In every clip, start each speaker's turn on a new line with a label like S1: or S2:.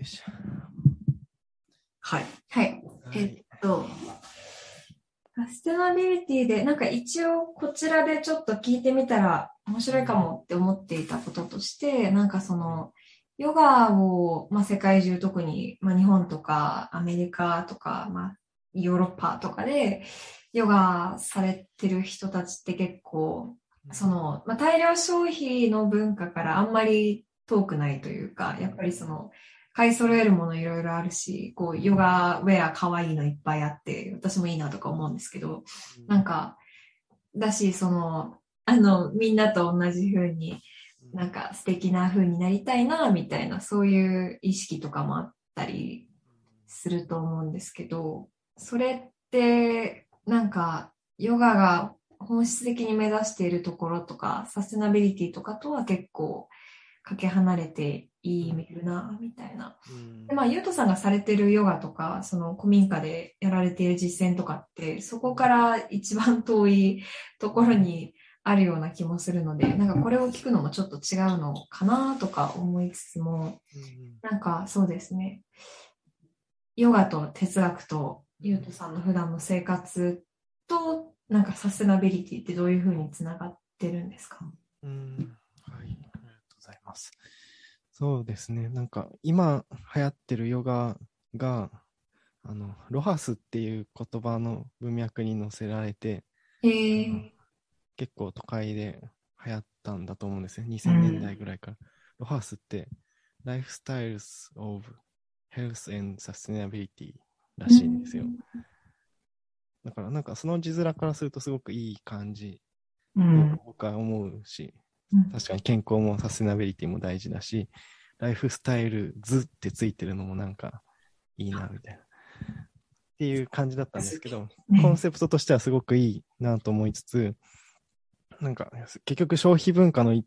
S1: よし。
S2: はい。
S3: はい。えっと、サステナビリティで、なんか一応こちらでちょっと聞いてみたら面白いかもって思っていたこととして、なんかその、ヨガを、まあ、世界中特に、まあ、日本とかアメリカとか、まあ、ヨーロッパとかでヨガされてる人たちって結構、その、まあ、大量消費の文化からあんまり遠くないというか、やっぱりその、買い揃えるものいろいろあるし、こう、ヨガウェア可愛いのいっぱいあって、私もいいなとか思うんですけど、なんか、だし、その、あの、みんなと同じ風に、なんか素敵な風になりたいな、みたいな、そういう意識とかもあったりすると思うんですけど、それって、なんか、ヨガが本質的に目指しているところとか、サステナビリティとかとは結構、かけ離れていい見るな、みたいな。
S1: うん
S3: でまあ、ゆうとさんがされてるヨガとか、その古民家でやられている実践とかって、そこから一番遠いところにあるような気もするので、なんかこれを聞くのもちょっと違うのかなとか思いつつも、なんかそうですね。ヨガと哲学とゆうとさんの普段の生活と、なんかサステナビリティってどういうふうにつながってるんですか？
S1: うんはい、ありがとうございます。そうですね、なんか今流行ってるヨガが、あの、ロハスっていう言葉の文脈に載せられて、
S3: えー、
S1: 結構都会で流行ったんだと思うんですよ。2000年代ぐらいから。ロハスって、Lifestyles of Health and Sustainability らしいんですよ。だからなんかその字面からするとすごくいい感じ。僕は思うし、
S3: うん
S1: 確かに健康もサステナビリティも大事だし、ライフスタイル図ってついてるのもなんかいいなみたいな。っていう感じだったんですけど、
S3: ね。
S1: コンセプトとしてはすごくいいなと思いつつ、なんか結局消費文化の一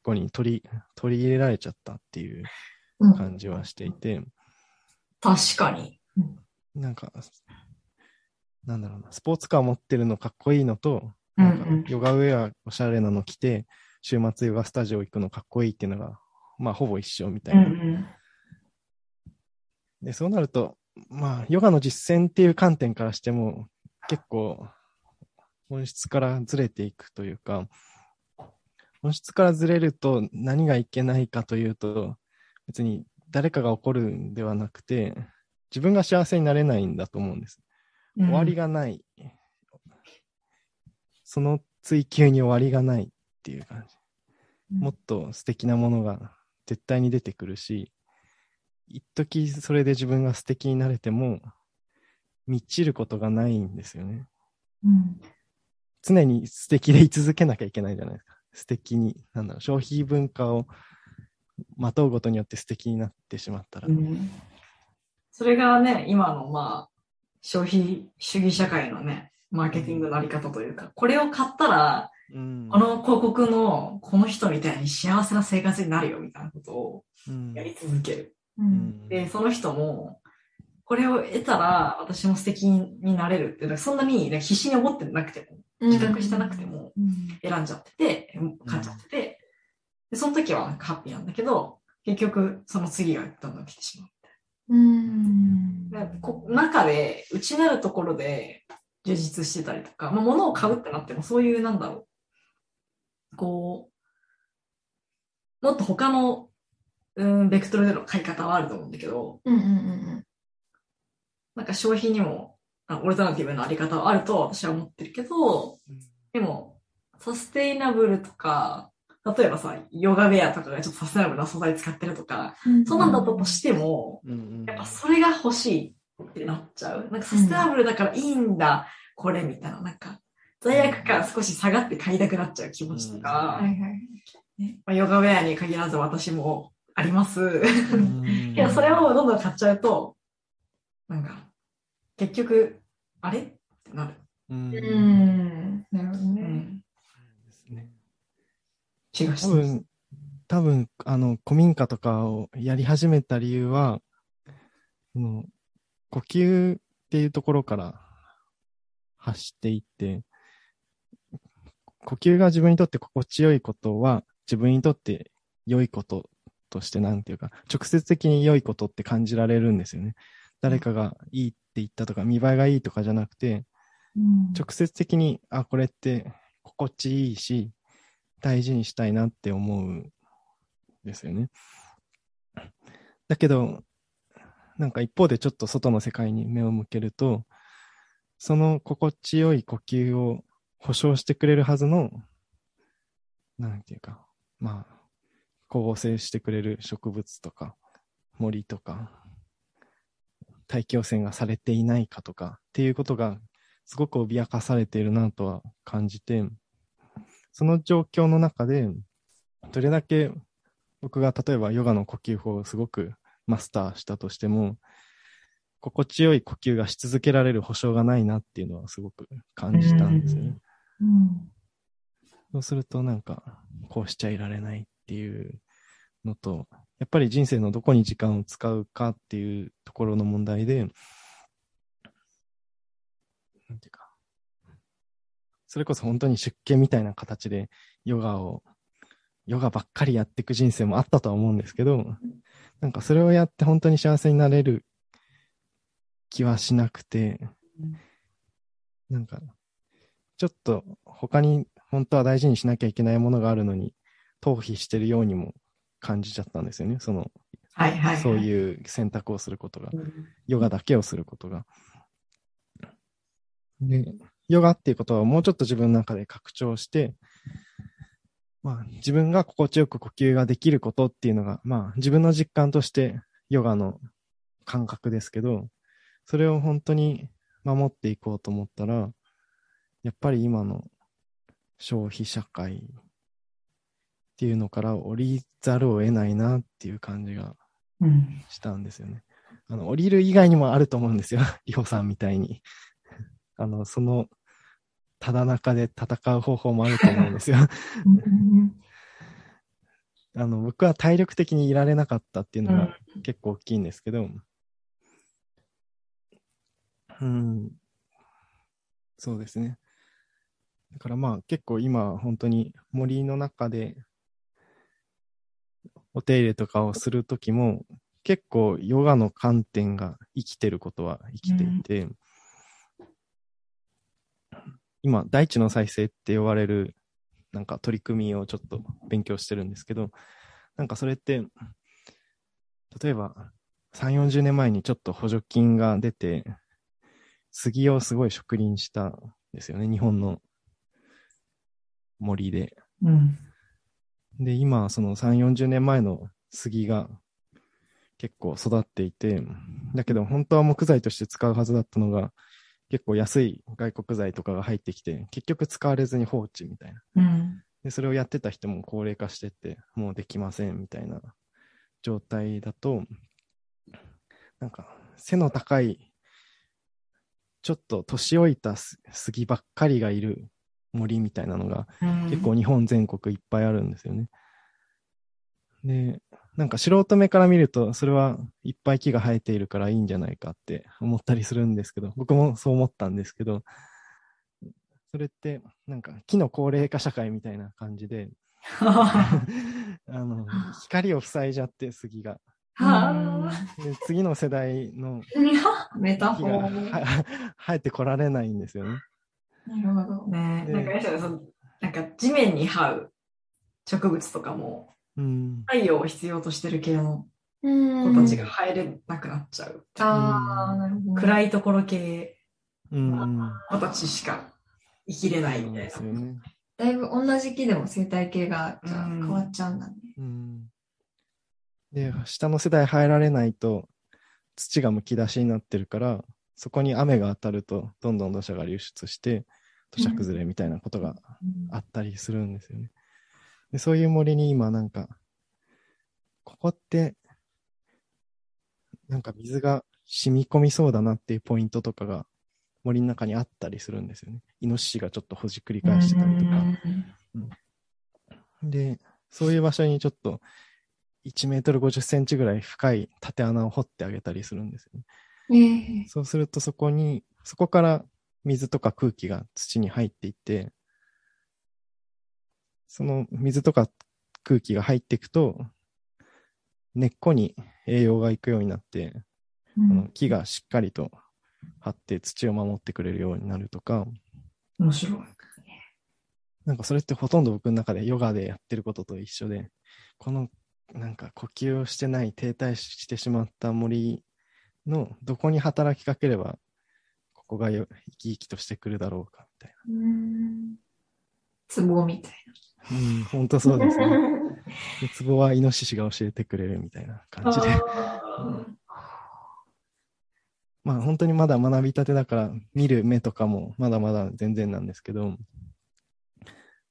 S1: 一個に取り取り入れられちゃったっていう
S3: うん。
S1: 感じはしていて、
S2: 確かに。
S1: なんか、なんだろうな、スポーツカー持ってるのかっこいいのと、
S3: うん
S1: なんか
S3: うん
S1: ヨガウェアおしゃれなの着て、週末ヨガスタジオ行くのかっこいいっていうのが、まあほぼ一緒みたい
S3: うんう
S1: な。
S3: ん。
S1: で、そうなると、まあ、ヨガの実践っていう観点からしても、結構、本質からずれていくというか、本質からずれると何がいけないかというと、別に誰かが怒るんではなくて、自分が幸せになれないんだと思うんです。終わりがない。その追求に終わりがないっていう感じ。もっと素敵なものが絶対に出てくるし、一時それで自分が素敵になれても、満ちることがないんですよね。
S3: うん
S1: 常に素敵で居続けなきゃいけないじゃないですか。素敵に、なんだろう、消費文化をまとうことによって素敵になってしまったら。
S2: うんそれがね、今のまあ、消費主義社会のね、マーケティングのあり方というか、これを買ったら、
S1: うん。
S2: この広告のこの人みたいに幸せな生活になるよみたいなことを
S1: うん。
S2: やり続ける。
S3: う
S1: うん。ん
S2: で、その人も、これを得たら私も素敵になれるって、そんなに、ね、必死に思ってなくても、自覚してなくても
S3: うん。
S2: 選んじゃってて、買っちゃってて、で、その時はなんかハッピーなんだけど、結局その次がどんどん来てしまう。
S3: うん。
S2: でこ中で、内なるところで充実してたりとか、まあ、物を買うってなっても、そういう、なんだろう、こう、もっと他の、うん、ベクトルでの買い方はあると思うんだけど、
S3: うんうんうん
S2: なんか消費にも、あオルタナティブなあり方はあると私は思ってるけど、でも、サステイナブルとか、例えばさ、ヨガウェアとかがちょっとサステイナブルな素材使ってるとか、
S3: うん
S2: そうなんだったとしても、
S1: うんうん。
S2: やっぱそれが欲しいってなっちゃう。なんかサステナブルだからいいんだ、これみたいな、なんか、罪悪感少し下がって買いたくなっちゃう気持ちとか、
S3: はいはい
S2: ね。まあ、ヨガウェアに限らず私もあります。
S1: うん。
S2: けどそれをどんどん買っちゃうと、なんか、結局、あれ？ってなる。
S1: うん。
S3: うん。なるほどね。
S2: うん。
S1: ですね。
S2: 気がし
S1: 多分、多分、あの、古民家とかをやり始めた理由は、その呼吸っていうところから発していって、呼吸が自分にとって心地よいことは、自分にとって良いこととしてなんていうか、直接的に良いことって感じられるんですよね。誰かがいいって言ったとか、見栄えがいいとかじゃなくて、
S3: うん
S1: 直接的に、あ、これって心地いいし、大事にしたいなって思うんですよね。だけど、なんか一方でちょっと外の世界に目を向けると、その心地よい呼吸を保証してくれるはずの、なんていうか、まあ、光合成してくれる植物とか、森とか、大気汚染がされていないかとかっていうことがすごく脅かされているなとは感じて、その状況の中で、どれだけ僕が例えばヨガの呼吸法をすごくマスターしたとしても、心地よい呼吸がし続けられる保証がないなっていうのはすごく感じたんですよね。
S3: うん。
S1: そうするとなんか、こうしちゃいられないっていうのと、やっぱり人生のどこに時間を使うかっていうところの問題で、なんていうか、それこそ本当に出家みたいな形でヨガを、ヨガばっかりやっていく人生もあったとは思うんですけど、なんかそれをやって本当に幸せになれる気はしなくて、なんか、ちょっと他に本当は大事にしなきゃいけないものがあるのに、逃避してるようにも感じちゃったんですよね。その、
S2: はいはい、はい。
S1: そういう選択をすることが、
S2: うん。
S1: ヨガだけをすることが。で、ヨガっていうことはもうちょっと自分の中で拡張して、まあ自分が心地よく呼吸ができることっていうのが、まあ自分の実感としてヨガの感覚ですけど、それを本当に守っていこうと思ったら、やっぱり今の消費社会っていうのから降りざるを得ないなっていう感じが
S2: うん。
S1: したんですよね。あの、降りる以外にもあると思うんですよ。リホさんみたいに。あの、その、ただ中で戦う方法もあると思うんですよ。あの、僕は体力的にいられなかったっていうのが結構大きいんですけど、うん、そうですね。だからまあ結構今本当に森の中でお手入れとかをするときも結構ヨガの観点が生きてることは生きていて、今大地の再生って呼ばれるなんか取り組みをちょっと勉強してるんですけど、なんかそれって、例えば3、40年前にちょっと補助金が出て、杉をすごい植林したんですよね、日本の森で。
S2: うん。
S1: で、今、その3、40年前の杉が結構育っていて、だけど本当は木材として使うはずだったのが、結構安い外国材とかが入ってきて、結局使われずに放置みたいな。
S2: うん。
S1: で、それをやってた人も高齢化してって、もうできませんみたいな状態だと、なんか、背の高い、ちょっと年老いたす杉ばっかりがいる森みたいなのが、結構日本全国いっぱいあるんですよね。で、なんか素人目から見ると、それはいっぱい木が生えているからいいんじゃないかって思ったりするんですけど、僕もそう思ったんですけど、それって、なんか木の高齢化社会みたいな感じで、あの、光を塞いじゃって杉が。
S3: は
S1: で次の世代の
S3: あ。メタ
S1: 木が生えてこられないんですよね。
S3: なるほど。
S2: ね
S1: で
S2: なんかそのなんか地面に這う植物とかも
S1: うん。
S2: 太陽を必要としてる系の
S3: うん
S2: 子たちが生えれなくなっちゃう。
S3: ああ、なるほど。
S2: 暗いところ系
S1: うん。
S2: 子たちしか生きれないみたいな。
S1: すよね。
S3: だいぶ同じ木でも生態系がじゃ変わっちゃうんだね。
S1: うん。で、下の世代入られないと、土がむき出しになってるから、そこに雨が当たると、どんどん土砂が流出して、土砂崩れみたいなことがあったりするんですよね。でそういう森に今なんか、ここって、なんか水が染み込みそうだなっていうポイントとかが森の中にあったりするんですよね。イノシシがちょっとほじくり返してたりとか。で、そういう場所にちょっと1メートル50センチぐらい深い縦穴を掘ってあげたりするんですよね。
S3: ええ
S1: そうするとそこに、そこから水とか空気が土に入っていって、その水とか空気が入っていくと、根っこに栄養がいくようになって、
S3: う
S1: あの
S3: ん
S1: 木がしっかりと張って土を守ってくれるようになるとか、
S2: 面白い。
S1: なんかそれってほとんど僕の中でヨガでやってることと一緒で、このなんか呼吸をしてない停滞してしまった森のどこに働きかければ、ここがよ生き生きとしてくるだろうかみたい
S3: うん
S2: ツボみたい
S1: な。うん、本当そうですね。でツボはイノシシが教えてくれるみたいな感
S2: な。
S1: じで。
S2: あ
S1: まあ本当にまだ学びたてだから見る目とかもまだまだ全然なんですけど、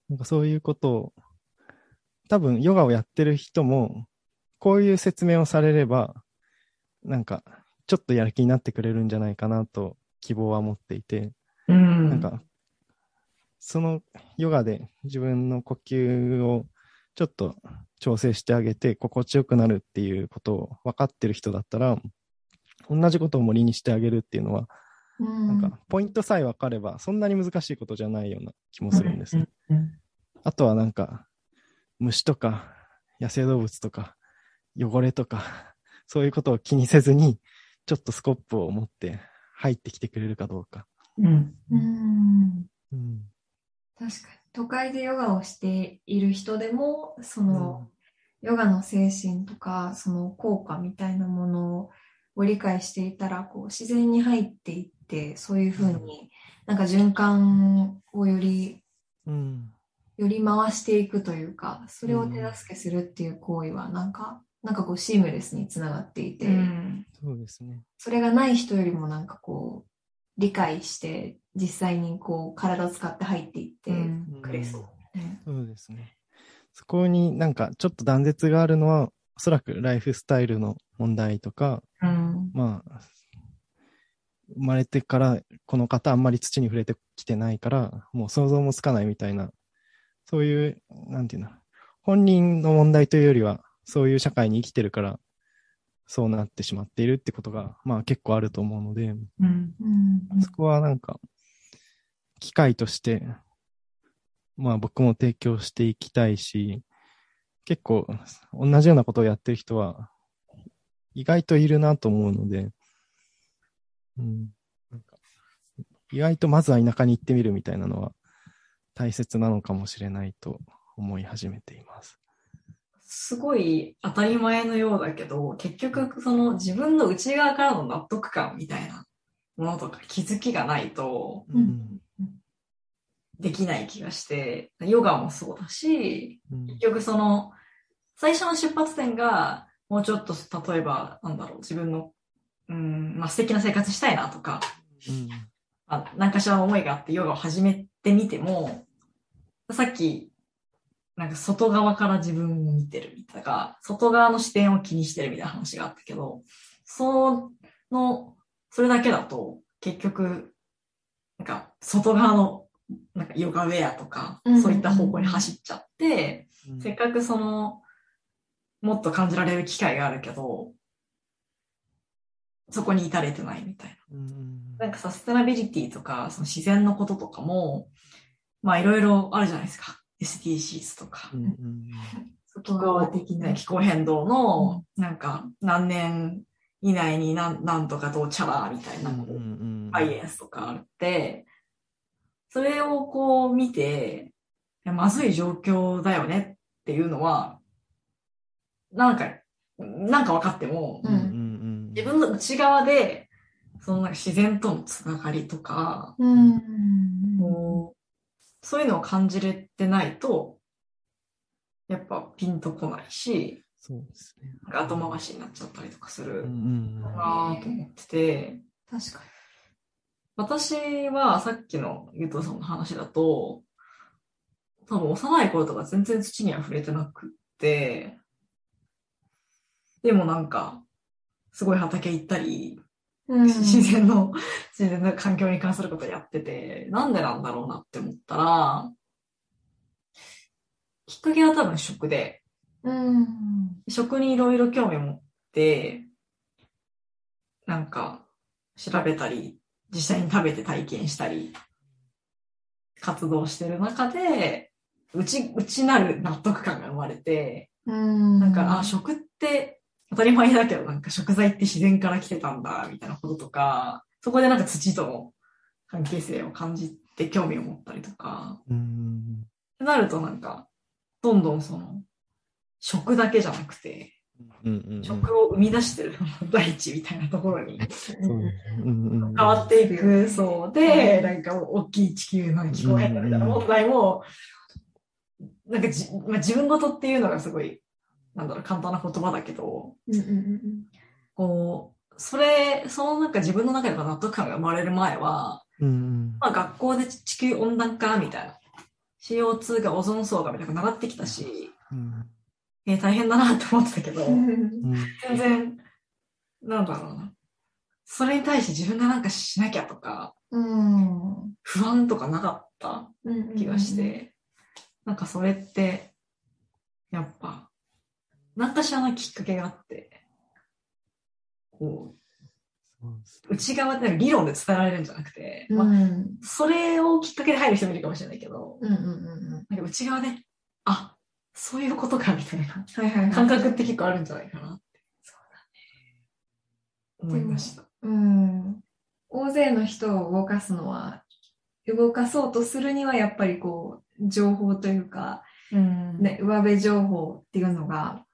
S1: なんかそういうことを、多分ヨガをやってる人も、こういう説明をされれば、なんかちょっとやる気になってくれるんじゃないかなと希望は持っていて、
S2: ーうん。
S1: なんか、そのヨガで自分の呼吸をちょっと調整してあげて心地よくなるっていうことを分かってる人だったら、同じことを森にしてあげるっていうのは、なんか、ポイントさえ分かれば、そんなに難しいことじゃないような気もするんですね。
S2: うん
S1: あとはなんか、虫とか、野生動物とか、汚れとか、そういうことを気にせずに、ちょっとスコップを持って入ってきてくれるかどうか。
S2: うん。
S3: うん
S1: うん。
S3: 確かに。都会でヨガをしている人でも、その、ヨガの精神とか、その効果みたいなものを理解していたら、こう、自然に入っていって、そういうふうに、なんか循環をより、
S1: うん。
S3: より回していくというか、それを手助けするっていう行為は、なんか、なんかこう、シームレスにつながっていて、
S2: うん。
S1: そうですね。
S3: それがない人よりもなんかこう、理解して、実際にこう、体を使って入っていって
S2: うん
S3: くれそう。ね
S1: そうですね。そこになんかちょっと断絶があるのは、おそらくライフスタイルの問題とか、
S2: うん。
S1: まあ、生まれてからこの方あんまり土に触れてきてないから、もう想像もつかないみたいな、そういう、なんていうの、本人の問題というよりは、そういう社会に生きてるから、そうなってしまっているってことが、まあ結構あると思うので、
S2: うん。
S3: うん
S1: そこはなんか、機会として、まあ僕も提供していきたいし、結構同じようなことをやってる人は意外といるなと思うので、うん、なんか意外とまずは田舎に行ってみるみたいなのは大切なのかもしれないと思い始めています。
S2: すごい当たり前のようだけど、結局その自分の内側からの納得感みたいなものとか気づきがないと
S3: うん。
S2: できない気がして、ヨガもそうだし、
S1: うん。
S2: 結局その最初の出発点がもうちょっと例えばなんだろう自分のうん、まあ、素敵な生活したいなとか、
S1: うん。
S2: あ何かしらの思いがあってヨガを始めてみても、さっき、なんか外側から自分を見てるみたいな、外側の視点を気にしてるみたいな話があったけど、その、それだけだと、結局、なんか外側の、なんかヨガウェアとか
S3: うん、
S2: そういった方向に走っちゃって、
S1: うん
S2: せっかくその、もっと感じられる機会があるけど、そこに至れてないみたいな。
S1: うん
S2: なんかサステナビリティとか、その自然のこととかも、まあいろいろあるじゃないですか。SDGs とか。
S1: うんうん
S3: 外側的な
S2: ね。気候変動の、なんか何年以内になんなんとかどうちゃらみたいな、
S1: うんうん
S2: サイエンスとかあって、それをこう見て、まずい状況だよねっていうのは、なんか、なんか分かっても、
S1: うんうんうん
S2: 自分の内側で、そのなんか自然とのつながりとか、
S3: うん。
S2: そういうのを感じれてないと、やっぱピンとこないし、
S1: そうですね。
S2: 後回しになっちゃったりとかするかなと思ってて、
S3: 確か
S2: 私はさっきのゆうとさんの話だと、多分幼い頃とか全然土には触れてなくって、でもなんか、すごい畑行ったり、
S3: に。うん
S2: 自然の、自然の環境に関することやってて、なんでなんだろうなって思ったら、きっかけは多分食で、
S3: うん。
S2: 食にいろいろ興味を持って、なんか調べたり、実際に食べて体験したり、活動してる中で、うち、内なる納得感が生まれて、
S3: うん。
S2: なんか、あ、食って当たり前だけどなんか食材って自然から来てたんだ、みたいなこととか、そこでなんか土との関係性を感じて興味を持ったりとか、
S1: うん。
S2: ってなるとなんか、どんどんその、食だけじゃなくて。食を生み出してる大地みたいなところに。変わっていくそうで、なんか大きい地球の気候変動みたいな問題も、なんかじ、まあ、自分ごとっていうのがすごい、なんだろう、簡単な言葉だけど、
S3: うんうんうん
S2: こう、それ、そのなんか自分の中での納得感が生まれる前は、
S1: うんうん。
S2: まあ学校で地球温暖化みたいな、CO2 がオゾン層がみたいな習ってきたし、
S1: うん。
S2: えー大変だなって思ってたけど、
S3: うん。
S1: うん
S2: 全然、なんだろうな。それに対して自分がなんかしなきゃとか、
S3: うん
S2: 不安とかなかった
S3: うん。
S2: 気がして、なんかそれって、やっぱ、何かしらのきっかけがあって、こ
S1: そう
S2: 内側理論で伝えられるんじゃなくて、
S3: うん。
S2: まあ、
S3: うん
S2: それをきっかけで入る人もいるかもしれないけど、
S3: うんうんうん
S2: なんか内側で、あ、そういうことかみたいな感覚って結構あるんじゃないかなって。思いました。
S3: うん。大勢の人を動かすのは、動かそうとするにはやっぱりこう、情報というか、
S2: うん。
S3: ね、上辺情報っていうのが、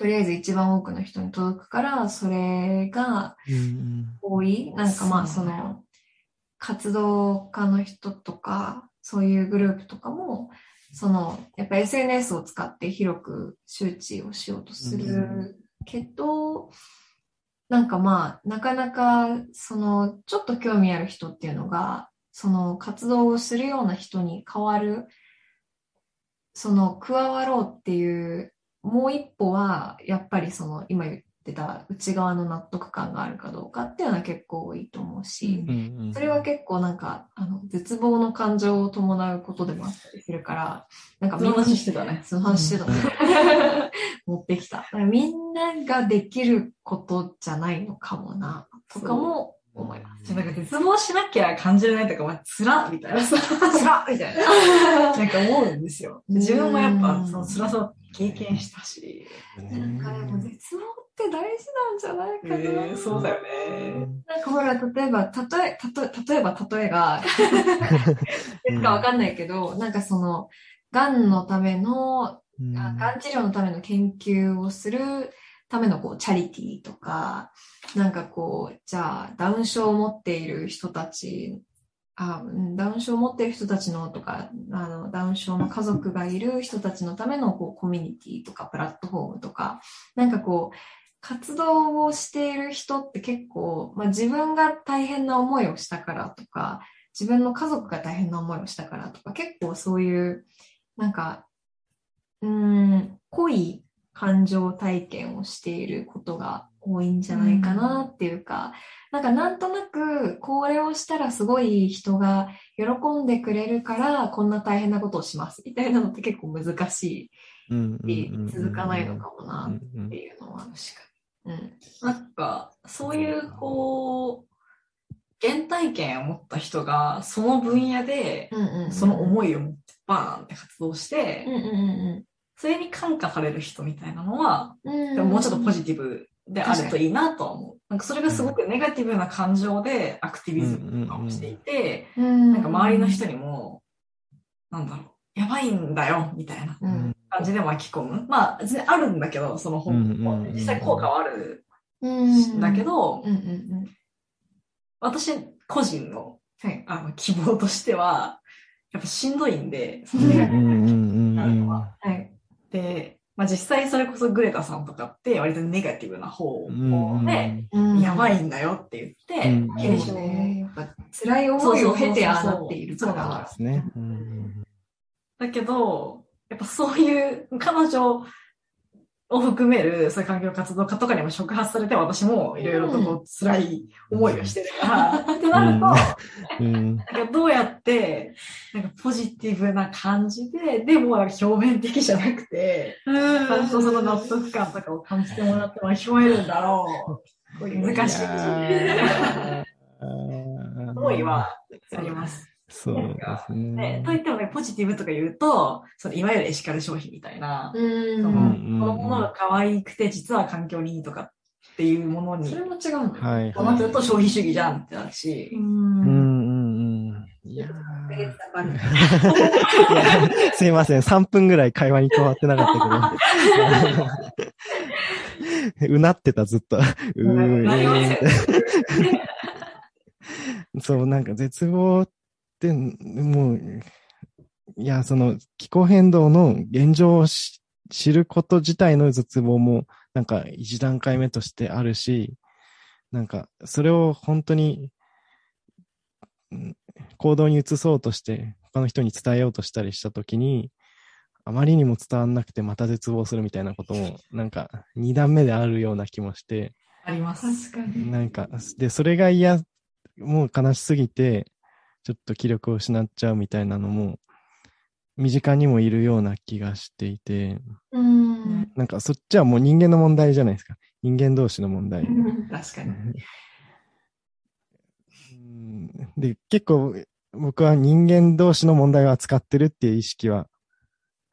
S3: とりあえず一番多くの人に届くから、それが
S1: うん
S3: 多い。なんかまあ
S2: そ
S3: の、活動家の人とか、そういうグループとかも、その、やっぱ SNS を使って広く周知をしようとするけど、なんかまあ、なかなか、その、ちょっと興味ある人っていうのが、その活動をするような人に変わる、その、加わろうっていう、もう一歩は、やっぱりその、今言ってた内側の納得感があるかどうかっていうのは結構多いと思うし、
S1: うんうんうん
S3: それは結構なんか、あの、絶望の感情を伴うことでもあったりするから、なんか
S2: その話してたね。
S3: その話してたね。持ってきた。みんなができることじゃないのかもな、とかも思います。
S2: なんか絶望しなきゃ感じれないとか、まあ、つらみたいな。つらみたいな。なんか思うんですよ。自分もやっぱ、その辛さを経験したし。
S3: なんかでも絶望って大事なんじゃないかな。
S2: えーそうだよね。
S3: なんかほら、例えば、例え、例え、例えば、例えが、いつかわかんないけど、なんかその、癌のための、
S1: うん
S3: あがん治療のための研究をするためのこうチャリティーとか、なんかこう、じゃあダウン症を持っている人たち、あダウン症を持っている人たちのとか、あのダウン症の家族がいる人たちのためのこうコミュニティとかプラットフォームとか、なんかこう、活動をしている人って結構、まあ、自分が大変な思いをしたからとか、自分の家族が大変な思いをしたからとか、結構そういう、なんか、うん、濃い感情体験をしていることが多いんじゃないかなっていうか、なんかなんとなくこれをしたらすごい人が喜んでくれるからこんな大変なことをしますみたいなのって結構難しい続かないのかもな
S1: うん
S3: っていうのは。うん。
S2: なんか、そういう、こう、原体験を持った人が、その分野で。その思いを持ってバーンって活動してそれに感化される人みたいなのは。でももうちょっとポ
S3: ジ
S2: ジティブであるといいなとは思う。なんかそれがすごくネガティブな感情でアクティビズムとかをしていて。なんか周りの人にも、なんだろう、やばいんだよ、みたいな
S3: うん。
S2: 感じで巻き込む。まあ、全然あるんだけど、その本
S1: うんうんうん
S2: 実際効果はある
S3: うん。
S2: んだけど、
S3: うんうんうん。
S2: 私個人の
S3: はい。
S2: あの希望としては、やっぱしんどいんで、そ
S1: うん
S2: のネガティブ
S1: うんうんうん
S2: なのは。
S3: はい。
S2: で、まあ実際それこそグレタさんとかって割とネガティブな方
S1: うん
S2: で、
S3: うん
S2: やばいんだよって言って、
S1: うん
S3: そうですね。やっぱ辛い思いを経てああなっているか
S2: そうそうそう
S3: ら。
S1: ですね。うん
S2: だけど、やっぱそういう彼女を含める、そういう環境活動家とかにも触発されて、私もいろいろとこう辛い思いをしてるから、ってなると、
S1: うん。
S2: なんかどうやって、なんかポジティブな感じで、でもなんか表面的じゃなくて、ちゃん。とその納得感とかを感じてもらって巻き込めるんだろう。難しい思いはあります。
S1: そうです
S2: ね
S1: ね。
S2: といってもね、ポジティブとか言うと、そのいわゆるエシカル消費みたいな、
S3: うん。
S2: そのこのものが可愛くて実は環境にいいとかっていうものに
S3: それも違うんだ。
S1: はい。
S2: こうなってると消費主義じゃんってなるし、
S1: うんうんうん。いや すいません。3分ぐらい会話に加わってなかったけど。うなってた、ずっと。うー
S2: ん
S1: そう、なんか絶望って、もう、いや、その気候変動の現状をし知ること自体の絶望も、なんか一段階目としてあるし、なんかそれを本当に、うん行動に移そうとして、他の人に伝えようとしたりしたときに、あまりにも伝わんなくてまた絶望するみたいなことも、なんか二段目であるような気もして、
S2: あります。
S3: 確かに。
S1: なんか、で、それが嫌、もう悲しすぎて、ちょっと気力を失っちゃうみたいなのも、身近にもいるような気がしていて、
S3: うん。
S1: なんかそっちはもう人間の問題じゃないですか。人間同士の問題。
S2: 確かに。
S1: うんで、結構僕は人間同士の問題を扱ってるっていう意識は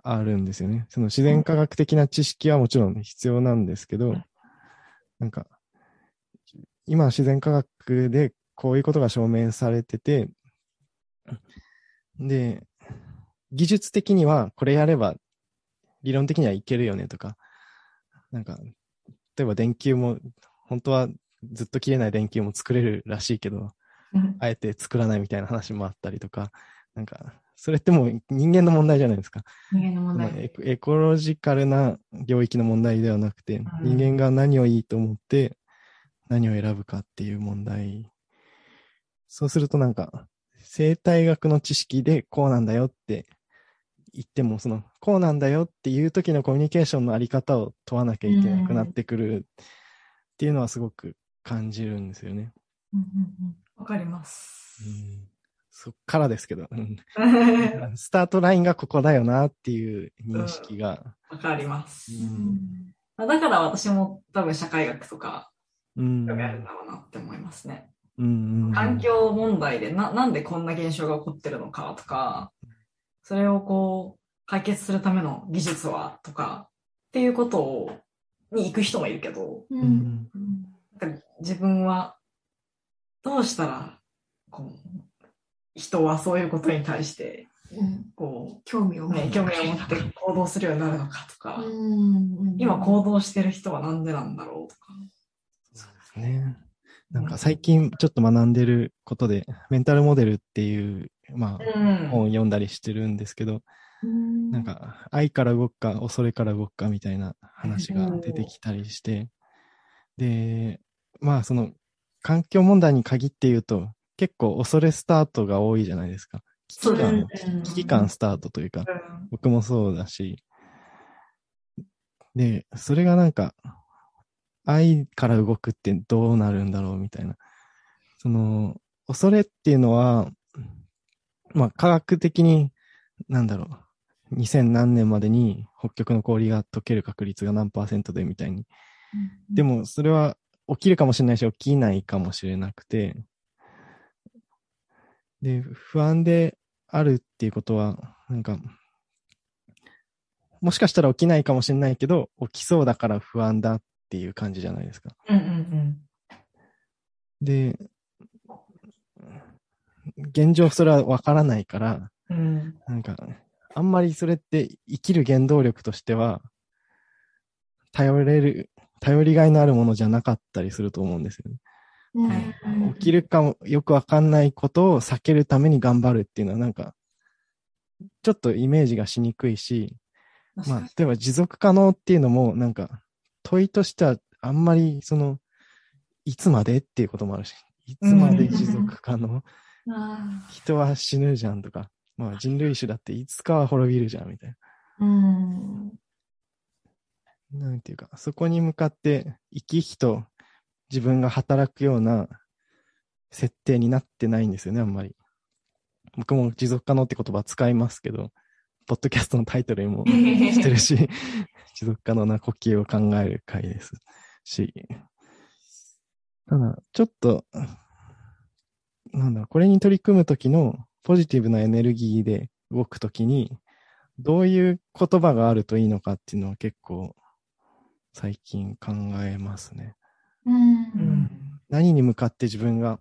S1: あるんですよね。その自然科学的な知識はもちろん必要なんですけど、なんか、今は自然科学でこういうことが証明されてて、で、技術的にはこれやれば理論的にはいけるよねとか、なんか、例えば電球も、本当はずっと切れない電球も作れるらしいけど、あえて作らないみたいな話もあったりとか、なんか、それってもう人間の問題じゃないですか。
S2: 人間の問題。
S1: エコエコロジカルな領域の問題ではなくて、
S2: うん
S1: 人間が何をいいと思って何を選ぶかっていう問題。そうするとなんか、生態学の知識でこうなんだよって言っても、その、こうなんだよっていう時のコミュニケーションのあり方を問わなきゃいけなくなってくるっていうのはすごく感じるんですよね。
S2: うんうんうんわかります。
S1: うんそっからですけど、うん
S2: わ
S1: スタートラインがここだよなっていう認識が。
S2: かります。
S1: うん
S2: まあだから私も多分社会学とか
S1: うん
S2: 興味あるんだろうなって思いますね。環境問題でな、なんでこんな現象が起こってるのかとか、それをこう、解決するための技術はとか、っていうことを、に行く人もいるけど、
S3: う。
S1: うんん
S2: なんか自分は、どうしたら、こう、人はそういうことに対して、
S3: 興味を持
S2: ね、興味を持って行動するようになるのかとか、
S3: うん
S2: 今行動してる人はなんでなんだろうとか。
S1: そうですね。なんか最近ちょっと学んでることで、メンタルモデルっていう、まあ、
S2: うん。
S1: 本を読んだりしてるんですけど、
S3: うん。
S1: なんか、愛から動くか、恐れから動くかみたいな話が出てきたりして、で、まあ、その、環境問題に限って言うと、結構恐れスタートが多いじゃないですか。危機感、
S2: うん
S1: 危機感スタートというか、
S2: うん。
S1: 僕もそうだし、で、それがなんか、愛から動くってどうなるんだろうみたいな。その、恐れっていうのは、まあ、科学的に、なんだろう、2000何年までに北極の氷が溶ける確率が何パーセントでみたいに。でも、それは起きるかもしれないし、起きないかもしれなくて、で、不安であるっていうことは、なんか、もしかしたら起きないかもしれないけど、起きそうだから不安だっていう感じじゃないですか。
S2: うんうん
S1: で、現状それはわからないから、
S2: うん。うん。
S1: なんか、あんまりそれって生きる原動力としては、頼れる、頼りがいのあるものじゃなかったりすると思うんですよね。
S3: うん
S1: 起きるかもよくわかんないことを避けるために頑張るっていうのはなんか、ちょっとイメージがしにくいし、まあ、例えば持続可能っていうのもなんか、問いとしてはあんまりその、いつまでっていうこともあるし、いつまで持続可能、
S3: あ
S1: 人は死ぬじゃんとか、まあ人類種だっていつかは滅びるじゃんみたい
S3: ーうん。
S1: な。なんていうか、そこに向かって生き生きと自分が働くような設定になってないんですよね、あんまり。僕も持続可能って言葉使いますけど、ポッドキャストのタイトルにも してるし、持続可能な呼吸を考える回ですし、ただ、ちょっと、なんだろう、これに取り組むときのポジティブなエネルギーで動くときに、どういう言葉があるといいのかっていうのは結構最近考えますね。
S3: うん
S2: うん。
S1: 何に向かって自分が、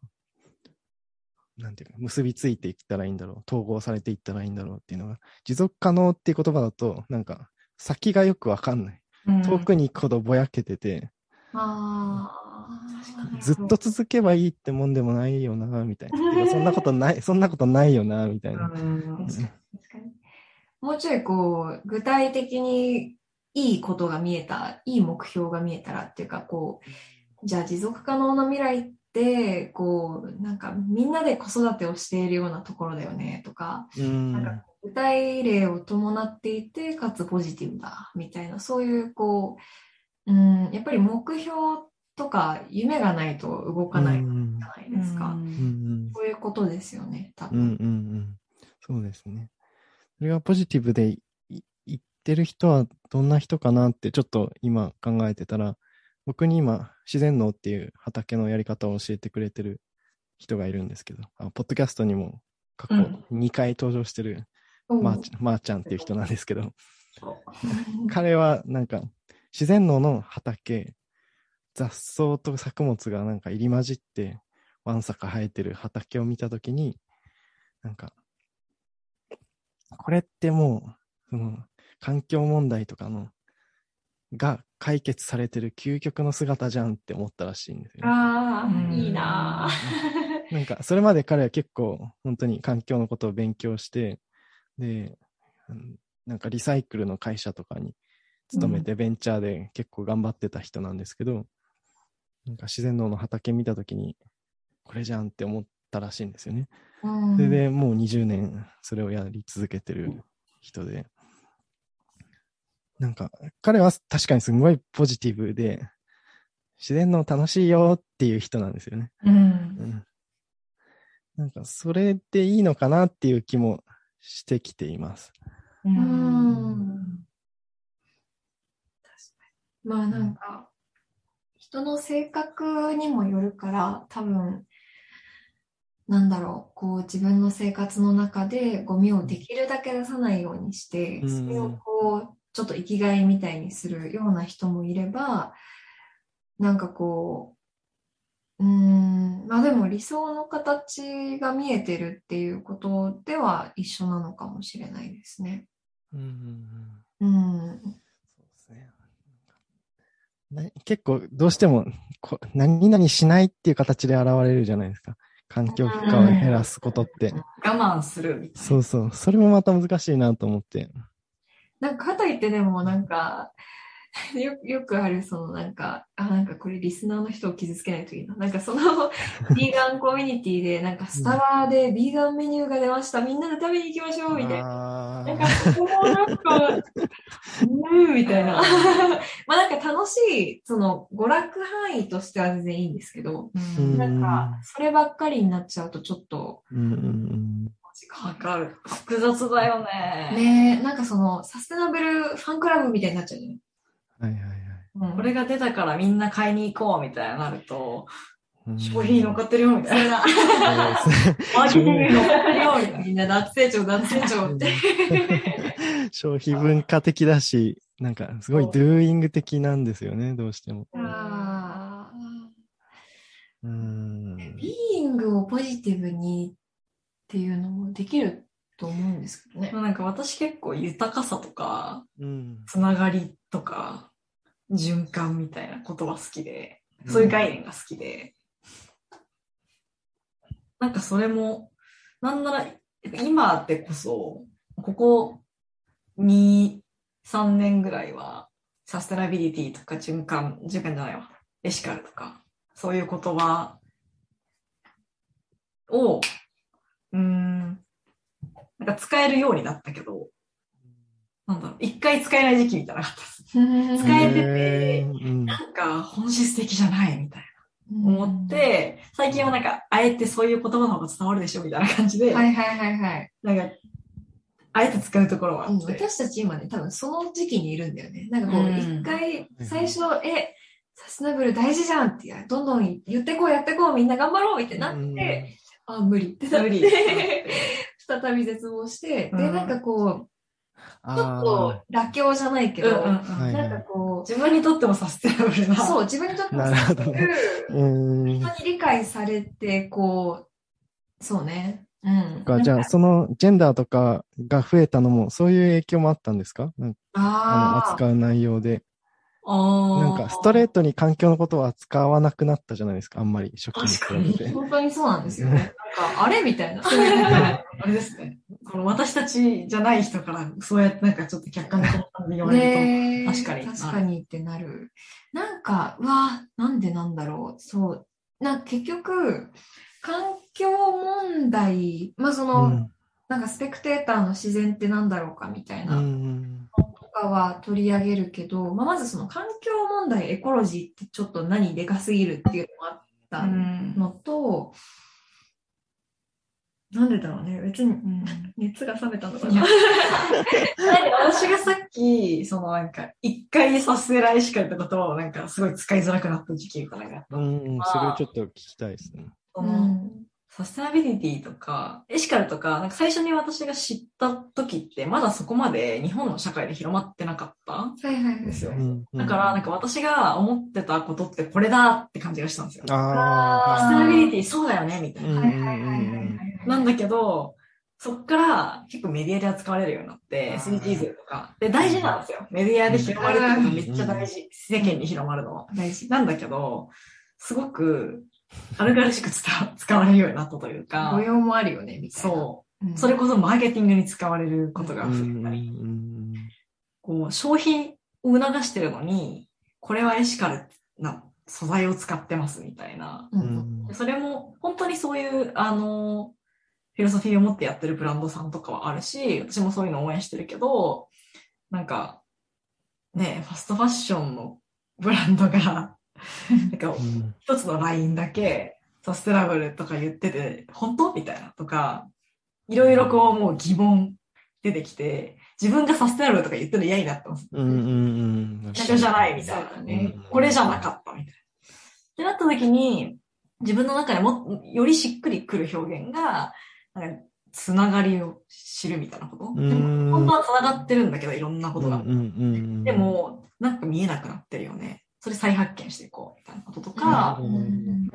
S1: なんていうか、結びついていったらいいんだろう、統合されていったらいいんだろうっていうのが、持続可能っていう言葉だと、なんか、先がよくわかんない。遠くに行くほどぼやけてて、
S3: ああ。
S1: ずっと続けばいいってもんでもないよな、みたいな。そんなことない、そんなことないよな、みたいな。
S3: もうちょいこう、具体的にいいことが見えた、いい目標が見えたらっていうか、こう、じゃあ持続可能な未来って、こう、なんかみんなで子育てをしているようなところだよね、とか、
S1: うん。
S3: なんか具体例を伴っていて、かつポジティブだ、みたいな、そういう、こう、うん、やっぱり目標とか夢がないと動かないじ
S1: うん
S3: ゃないですか。
S1: うんうん
S3: そういうことですよね、多
S1: うんうん
S3: 分。
S1: うん。そうですね。それがポジティブでいい言ってる人はどんな人かなってちょっと今考えてたら、僕に今、自然農っていう畑のやり方を教えてくれてる人がいるんですけど、あポッドキャストにも過去
S2: うん。
S1: 2回登場してる、
S3: おう
S1: まー、ちゃんまーちゃんっていう人なんですけど、彼はなんか自然農の畑、雑草と作物がなんか入り混じって、わんさか生えてる畑を見たときに、なんか、これってもう、その、環境問題とかの、が解決されてる究極の姿じゃんって思ったらしいんですよね。
S3: ああ、
S2: うん
S3: いいなぁ。
S1: なんか、それまで彼は結構、本当に環境のことを勉強して、で、うんなんかリサイクルの会社とかに勤めてベンチャーで結構頑張ってた人なんですけど、なんか自然農の畑見たときに、これじゃんって思ったらしいんですよね。
S3: うん
S1: それでもう20年それをやり続けてる人で、なんか彼は確かにすごいポジティブで、自然農楽しいよっていう人なんですよね。
S2: うん
S1: うん。なんかそれでいいのかなっていう気もしてきています。
S2: う
S3: うんまあなんか、人の性格にもよるから、多分、なんだろう、こう自分の生活の中でゴミをできるだけ出さないようにして、
S1: うん
S3: それをこう、ちょっと生きがいみたいにするような人もいれば、なんかこう、うーん、まあでも理想の形が見えてるっていうことでは一緒なのかもしれないですね。
S1: うん
S3: うん。
S1: そうですね。な結構どうしてもこ何々しないっていう形で現れるじゃないですか。環境負荷を減らすことって。
S2: 我慢するみたいな。
S1: そうそう。それもまた難しいなと思って。
S3: なんか、かといってでもなんか、よよくある、そのなんか、あ、なんかこれリスナーの人を傷つけないといいな。なんかその、ビーガンコミュニティで、なんかスタバでビーガンメニューが出ました。みんなで食べに行きましょうみたいな。
S1: あ
S3: なんか、そこもなんか、うーみたいな。まあなんか楽しい、その娯楽範囲としては全然いいんですけど、
S2: うん
S3: なんか、そればっかりになっちゃうとちょっと、
S1: うんうんうん
S2: わかる。複雑だよね。
S3: ねなんかその、サステナブルファンクラブみたいになっちゃうじ
S1: はいはいはい。
S2: これが出たからみんな買いに行こうみたいになると、
S1: うん
S2: 商品に乗っかってるよみたいな。マーケティングに乗っかってるよみたいな。
S3: みんな脱成長、脱成長って。
S1: 消費文化的だし、なんかすごいドゥーイング的なんですよね、どうしても。
S3: あ
S1: うーん。
S3: ービーイングをポジティブにっていうのもできると思うんですけどね。
S2: なんか私結構豊かさとか、
S1: うん。
S2: つながりとか、循環みたいなことは好きで、そういう概念が好きで、なんかそれも、なんなら、今でこそ、ここ2、3年ぐらいは、サステナビリティとか循環、循環じゃないわ、エシカルとか、そういう言葉を、うーん、なんか使えるようになったけど、なんだろう、一回使えない時期みたいなのがあったです。使えててなんか本質的じゃないみたいな。思っ、て、最近はなんか、あえてそういう言葉の方が伝わるでしょみたいな感じで、
S3: はいはいはいはい。
S2: なんか、あえて使うところはあ
S3: うん。私たち今ね、多分その時期にいるんだよね。なんかこう、
S2: うん。
S3: 一回、最初、え、サステナブル大事じゃんって、どんどん言ってこうやってこう、みんな頑張ろうってなって、あ、無理ってなって再び絶望して、で、
S2: うん
S3: なんかこう、ちょっ
S1: あ
S3: と妥協じゃないけど、なんかこ
S2: 自分にとってもサステナブルな。
S3: う、そう、自分にとっても
S1: なるほどね
S3: そう
S1: ーうーん。
S3: 人に理解されて、こう、そうね。うん。
S1: かじゃあ、そのジェンダーとかが増えたのも、そういう影響もあったんですか？あ
S3: あ、
S1: 扱う内容で。
S2: あ
S1: なんか、ストレー
S2: ト。
S1: トに環境のことを扱わなくなったじゃないですか、あんまり、初期に比べて。
S3: 本当にそうなんですよね。なんか、あれみたいな。
S2: あれですね。この私たちじゃない人から、そうやってなんかちょっと客観的な感じで言われると。確かに
S3: 確かにってなる。なんか、うわなんでなんだろう。そう。な結局、環境問題、まあその、
S1: うん
S3: なんかスペクテーターの自然ってなんだろうかみたいな、
S1: うん
S3: とかは取り上げるけど、まあまずその環境問題、エコロジーってちょっと何でかすぎるっていうのがあった
S2: うん
S3: のと、なんでだろうね。別に、うん熱が冷めたのかな。
S2: 私がさっき、そのなんか、一回させらいしかりって言葉をなんかすごい使いづらくなった時期がなんかあった。
S1: うんうん、それをちょっと聞きたいですね。
S3: うん
S2: サステナビリティとか、エシカルとか、なんか最初に私が知った時って、まだそこまで日本の社会で広まってなかった
S3: はいはいはい。
S2: ですよ。
S1: うん
S2: だから、なんか私が思ってたことってこれだって感じがしたんですよ。
S1: あ
S2: サステナビリティそうだよねみたい
S1: あ、
S2: な。
S3: はいはいはいはいはい。
S2: なんだけど、そっから結構メディアで扱われるようになって、SDGs とか。で、大事なんですよ。メディアで広まるってことめっちゃ大事。世間に広まるのは。
S3: 大事。
S2: なんだけど、すごく軽々しく 使われるようになったというか
S3: 誤、用もあるよね、みたいな。
S2: そう。
S3: うん。
S2: それこそマーケティングに使われることが増
S1: うん
S2: えたり、
S1: うん
S2: こう、消費を促してるのに、これはエシカルな素材を使ってますみたいな。それも本当にそういう、あの、フィロソフィーを持ってやってるブランドさんとかはあるし、私もそういうのを応援してるけど、なんか、ね、ファストファッションのブランドが、なんか
S1: うん
S2: 一つのラインだけサステナブルとか言ってて、本当みたいなとか、いろいろこうもう疑問出てきて、自分がサステナブルとか言ってるの嫌になってます。
S1: うんうんうん。
S2: 一緒じゃないみたいなね
S1: うん。
S2: これじゃなかったみたいな。ってなった時に、自分の中でもよりしっくりくる表現が、なんかつながりを知るみたいなこと。で
S1: ん
S2: も本当はつながってるんだけど、いろんなことが。で、も、なんか見えなくなってるよね。それ再発見していこうみたいなことと
S1: な
S2: か
S1: る、ほど。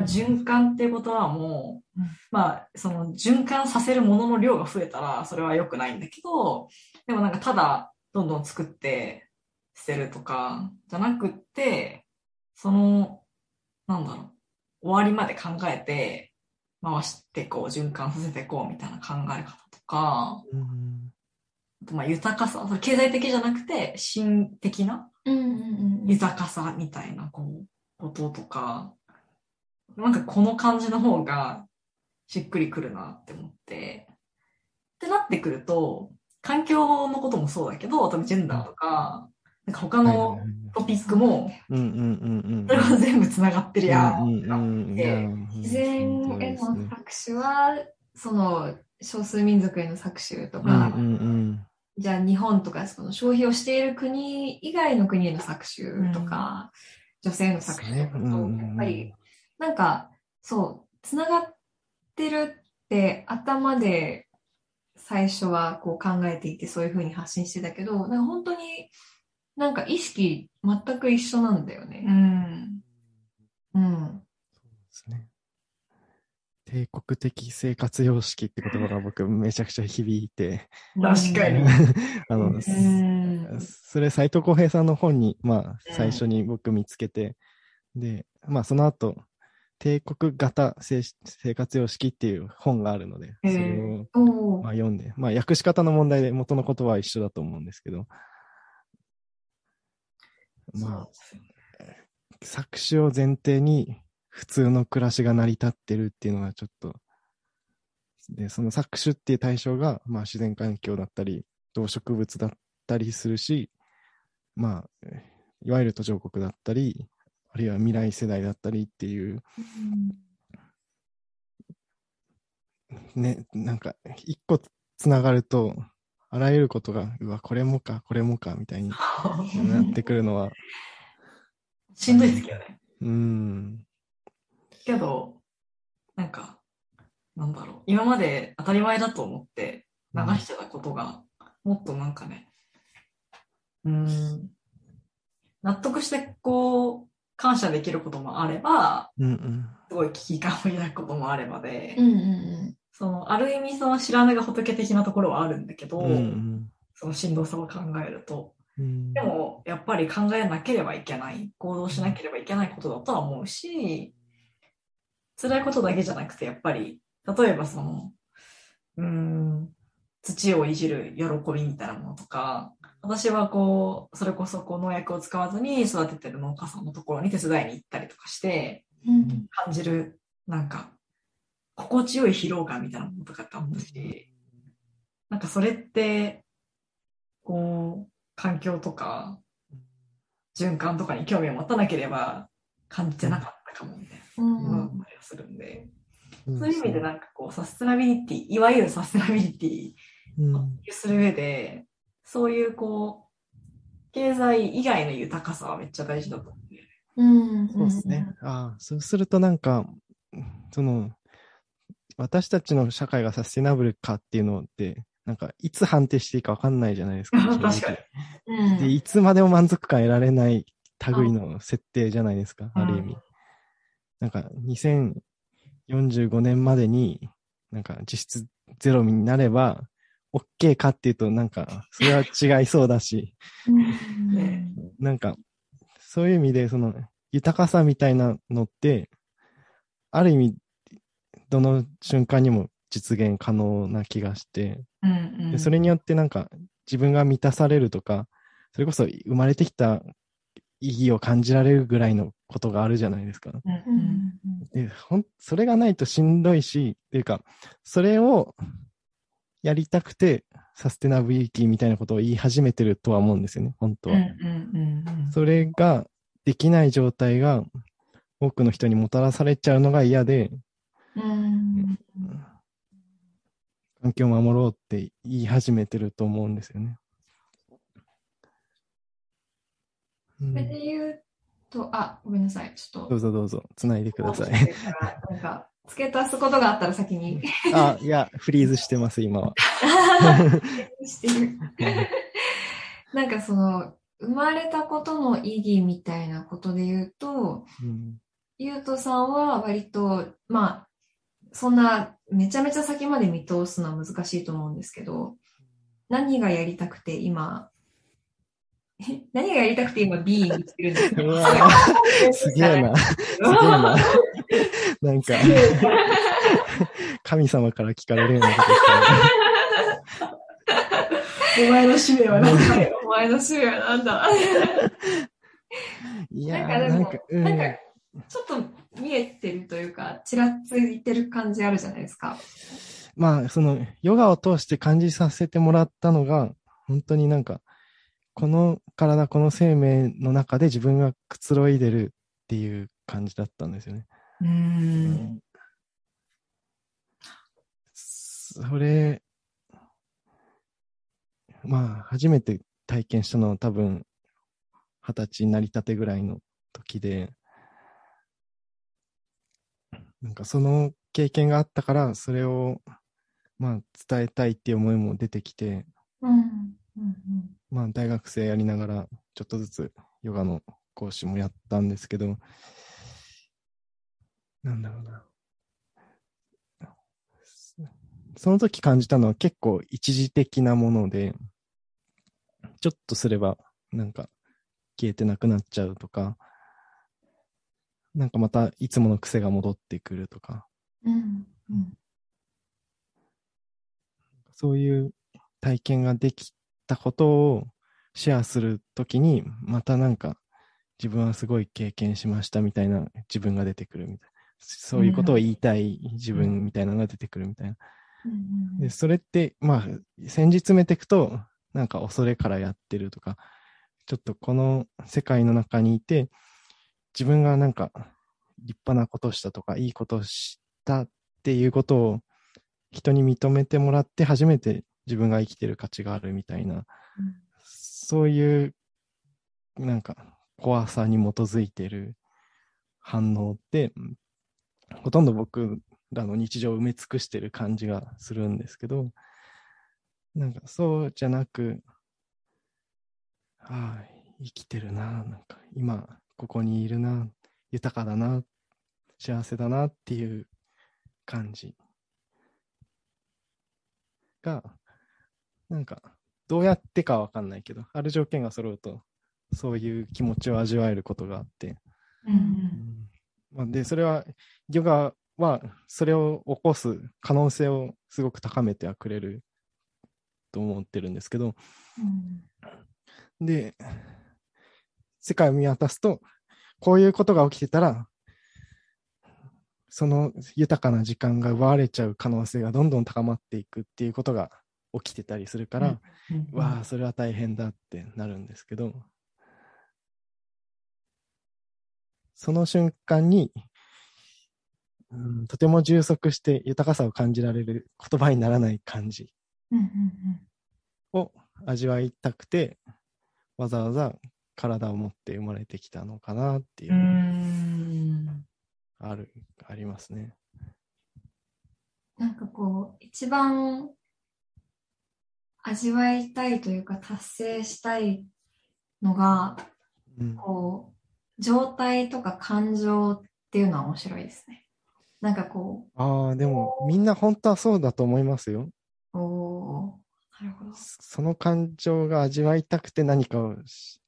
S2: 循環っていうことはもう、
S3: うん。
S2: まあ、その循環させるものの量が増えたら、それは良くないんだけど、でもなんかただ、どんどん作って捨てるとか、じゃなくって、その、なんだろう、終わりまで考えて、回していこう、循環させていこうみたいな考え方とか、
S1: うん。
S2: あとまあ豊かさ、それ経済的じゃなくて、心的な
S3: うんうんうん。
S2: 豊かさみたいな、こう、こととか、なんかこの感じの方がしっくりくるなって思って、ってなってくると、環境のこともそうだけど、多分ジェンダーとか、なんか他の
S1: はい
S2: トピックも、
S1: うんうんうんうん。
S2: それは全部繋がってるや
S1: うん
S2: ん。
S1: うんうんいや
S3: 自然への搾取は、その、少数民族への搾取と
S1: うん
S3: か、
S1: うん
S3: じゃあ日本とかその消費をしている国以外の国への搾取とか、女性への搾取とかと、
S1: ねうんうんうん
S3: やっぱり、なんか、そう、つながってるって頭で最初はこう考えていてそういうふうに発信してたけど、なんか本当になんか意識全く一緒なんだよ
S2: う
S3: ね。
S2: ん。
S3: うん。
S1: ですね。帝国的生活様式って言葉が僕めちゃくちゃ響いて、
S2: 確かに。
S1: あの、
S3: うん。
S1: それ斎藤浩平さんの本に、まあ、最初に僕見つけて、で、まあ、その後、帝国型生生活様式っていう本があるので、それを、まあ、読んで、まあ、訳し方の問題で元の言葉は一緒だと思うんですけど、まあ、搾取を前提に普通の暮らしが成り立ってるっていうのがちょっと、で、その搾取っていう対象が、まあ自然環境だったり、動植物だったりするし、まあ、えいわゆる途上国だったり、あるいは未来世代だったりっていう、ね、なんか、一個つながると、あらゆることが、うわ、これもか、これもか、みたいになってくるのは、
S2: しんどいですけどね。
S1: うーん、
S2: けど、なんか、なんだろう、今まで当たり前だと思って流してたことが、もっとなんかね、うん、納得してこう、感謝できることもあれば、
S1: うんうん。
S2: すごい危機感を抱くこともあればで、
S3: うんうん
S2: その、ある意味その知らぬが仏的なところはあるんだけど、
S1: うんうん
S2: そのしんどさを考えると。
S1: うん
S2: でも、やっぱり考えなければいけない、行動しなければいけないことだとは思うし、辛いことだけじゃなくて、やっぱり、例えばその、うん、土をいじる喜びみたいなものとか、私はこう、それこそこう農薬を使わずに育ててる農家さんのところに手伝いに行ったりとかして、感じる、なんか、心地よい疲労感みたいなものとかってあったし、なんかそれって、こう、環境とか、循環とかに興味を持たなければ感じてなかったかもみたいな。
S3: うん。
S2: のがあったりはするん。で、
S1: うん。
S2: そういう意味でなんかこう、サステナビリティ、いわゆるサステナビリティ
S1: うん。
S2: をする上で、そういうこう、経済以外の豊かさはめっちゃ大事だと思う。
S3: うん。
S1: そうですね。ああ、そうするとなんか、その、私たちの社会がサステナブルかっていうのって、なんか、いつ判定していいかわかんないじゃないですか。
S2: 確かに。
S3: うん。
S1: で、いつまでも満足感得られない類の設定じゃないですか、
S2: うん
S1: ある意味。なんか、2045年までに、なんか実質ゼロになれば、OK かっていうと、なんか、それは違いそうだし、なんか、そういう意味で、その、豊かさみたいなのって、ある意味、どの瞬間にも実現可能な気がして、
S2: うんうん。
S1: でそれによってなんか、自分が満たされるとか、それこそ生まれてきた意義を感じられるぐらいのことがあるじゃないですか。
S2: うん
S1: で、ほん、それがないとしんどいし、っていうか、それをやりたくて、サステナビリティみたいなことを言い始めてるとは思うんですよね、本当は。それができない状態が多くの人にもたらされちゃうのが嫌で、
S3: うん
S1: 環境を守ろうって言い始めてると思うんですよね。うん
S3: それで言うと、あ、ごめんなさい。ちょっと。
S1: どうぞどうぞ、つないでください。
S3: なんか、付け足すことがあったら先に。
S1: あ、いや、フリーズしてます、今は。
S3: してる。なんかその、生まれたことの意義みたいなことで言うと、
S1: うん
S3: ゆうとさんは割と、まあ、そんなめちゃめちゃ先まで見通すのは難しいと思うんですけど、何がやりたくて今、え 何がやりたくて今 B にしてるんですか？
S1: すげえな。すげえな。なんか、神様から聞かれるようなことしたね。
S2: お前の使命は何だよ。
S3: お前の趣味はなんだ
S1: いや
S3: なんか、
S1: うん。
S3: なんかちょっと見えてるというか、ちらついてる感じあるじゃないですか。
S1: まあ、その、ヨガを通して感じさせてもらったのが、本当になんか、この体、この生命の中で自分がくつろいでるっていう感じだったんですよね。
S2: うん。
S1: それ、まあ、初めて体験したのは多分、二十歳になりたてぐらいの時で、なんかその経験があったから、それを、まあ、伝えたいっていう思いも出てきて、
S3: うん。うん
S1: まあ、大学生やりながら、ちょっとずつヨガの講師もやったんですけど、なんだろうな。その時感じたのは結構一時的なもので、ちょっとすれば、なんか、消えてなくなっちゃうとか、なんかまたいつもの癖が戻ってくるとか、
S3: うん。うん。
S1: そういう体験ができたことをシェアするときに、またなんか自分はすごい経験しましたみたいな自分が出てくるみたいな。そういうことを言いたい自分みたいなのが出てくるみたいな。
S3: うん
S1: で、それって、まあ、先日詰めていくと、なんか恐れからやってるとか、ちょっとこの世界の中にいて、自分がなんか立派なことをしたとか、いいことをしたっていうことを人に認めてもらって初めて自分が生きてる価値があるみたいな、そういう、なんか怖さに基づいてる反応って、ほとんど僕らの日常を埋め尽くしてる感じがするんですけど、なんかそうじゃなく、ああ、生きてるな、なんか今ここにいるな、豊かだな、幸せだなっていう感じが、なんかどうやってかわかんないけど、ある条件が揃うと、そういう気持ちを味わえることがあって、
S3: うん
S1: で、それは、ヨガは、それを起こす可能性をすごく高めてはくれると思ってるんですけど、で、世界を見渡すと、こういうことが起きてたら、その豊かな時間が奪われちゃう可能性がどんどん高まっていくっていうことが起きてたりするから、わあ、それは大変だってなるんですけど、その瞬間に、うん、とても充足して豊かさを感じられる言葉にならない感じ
S3: うんうん
S1: を味わいたくて、わざわざ体を持って生まれてきたのかなっていうう、
S2: ん。
S1: ある、ありますね。
S3: なんかこう、一番味わいたいというか達成したいのが、
S1: うん、
S3: こう、状態とか感情っていうのは面白いですね。なんかこ
S1: ああ、でもみんな本当はそうだと思いますよ。
S3: う、おーなるほど。
S1: その感情が味わいたくて何かをし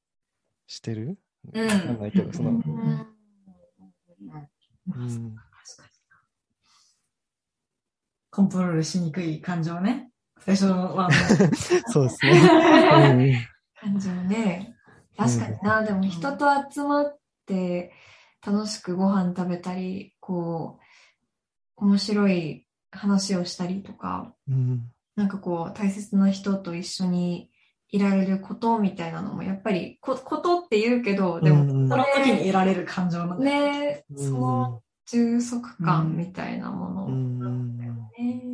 S1: してる？
S3: うん
S1: わかんないけど、その、
S2: うん
S3: うん。
S2: コントロールしにくい感情ね。最初はも
S1: そうですね。
S3: 感情ね。確かにな、でも人と集まって楽しくご飯食べたり、こう、面白い話をしたりとか、
S1: うん。
S3: なんかこう、大切な人と一緒にいられることみたいなのも、やっぱりこ、ことって言うけど、でも、
S1: うんうん。
S2: う、その時に得られる感情なんだよ
S3: ね、
S1: うん。
S3: その充足感みたいなもの。
S1: うん。
S3: なんだよね。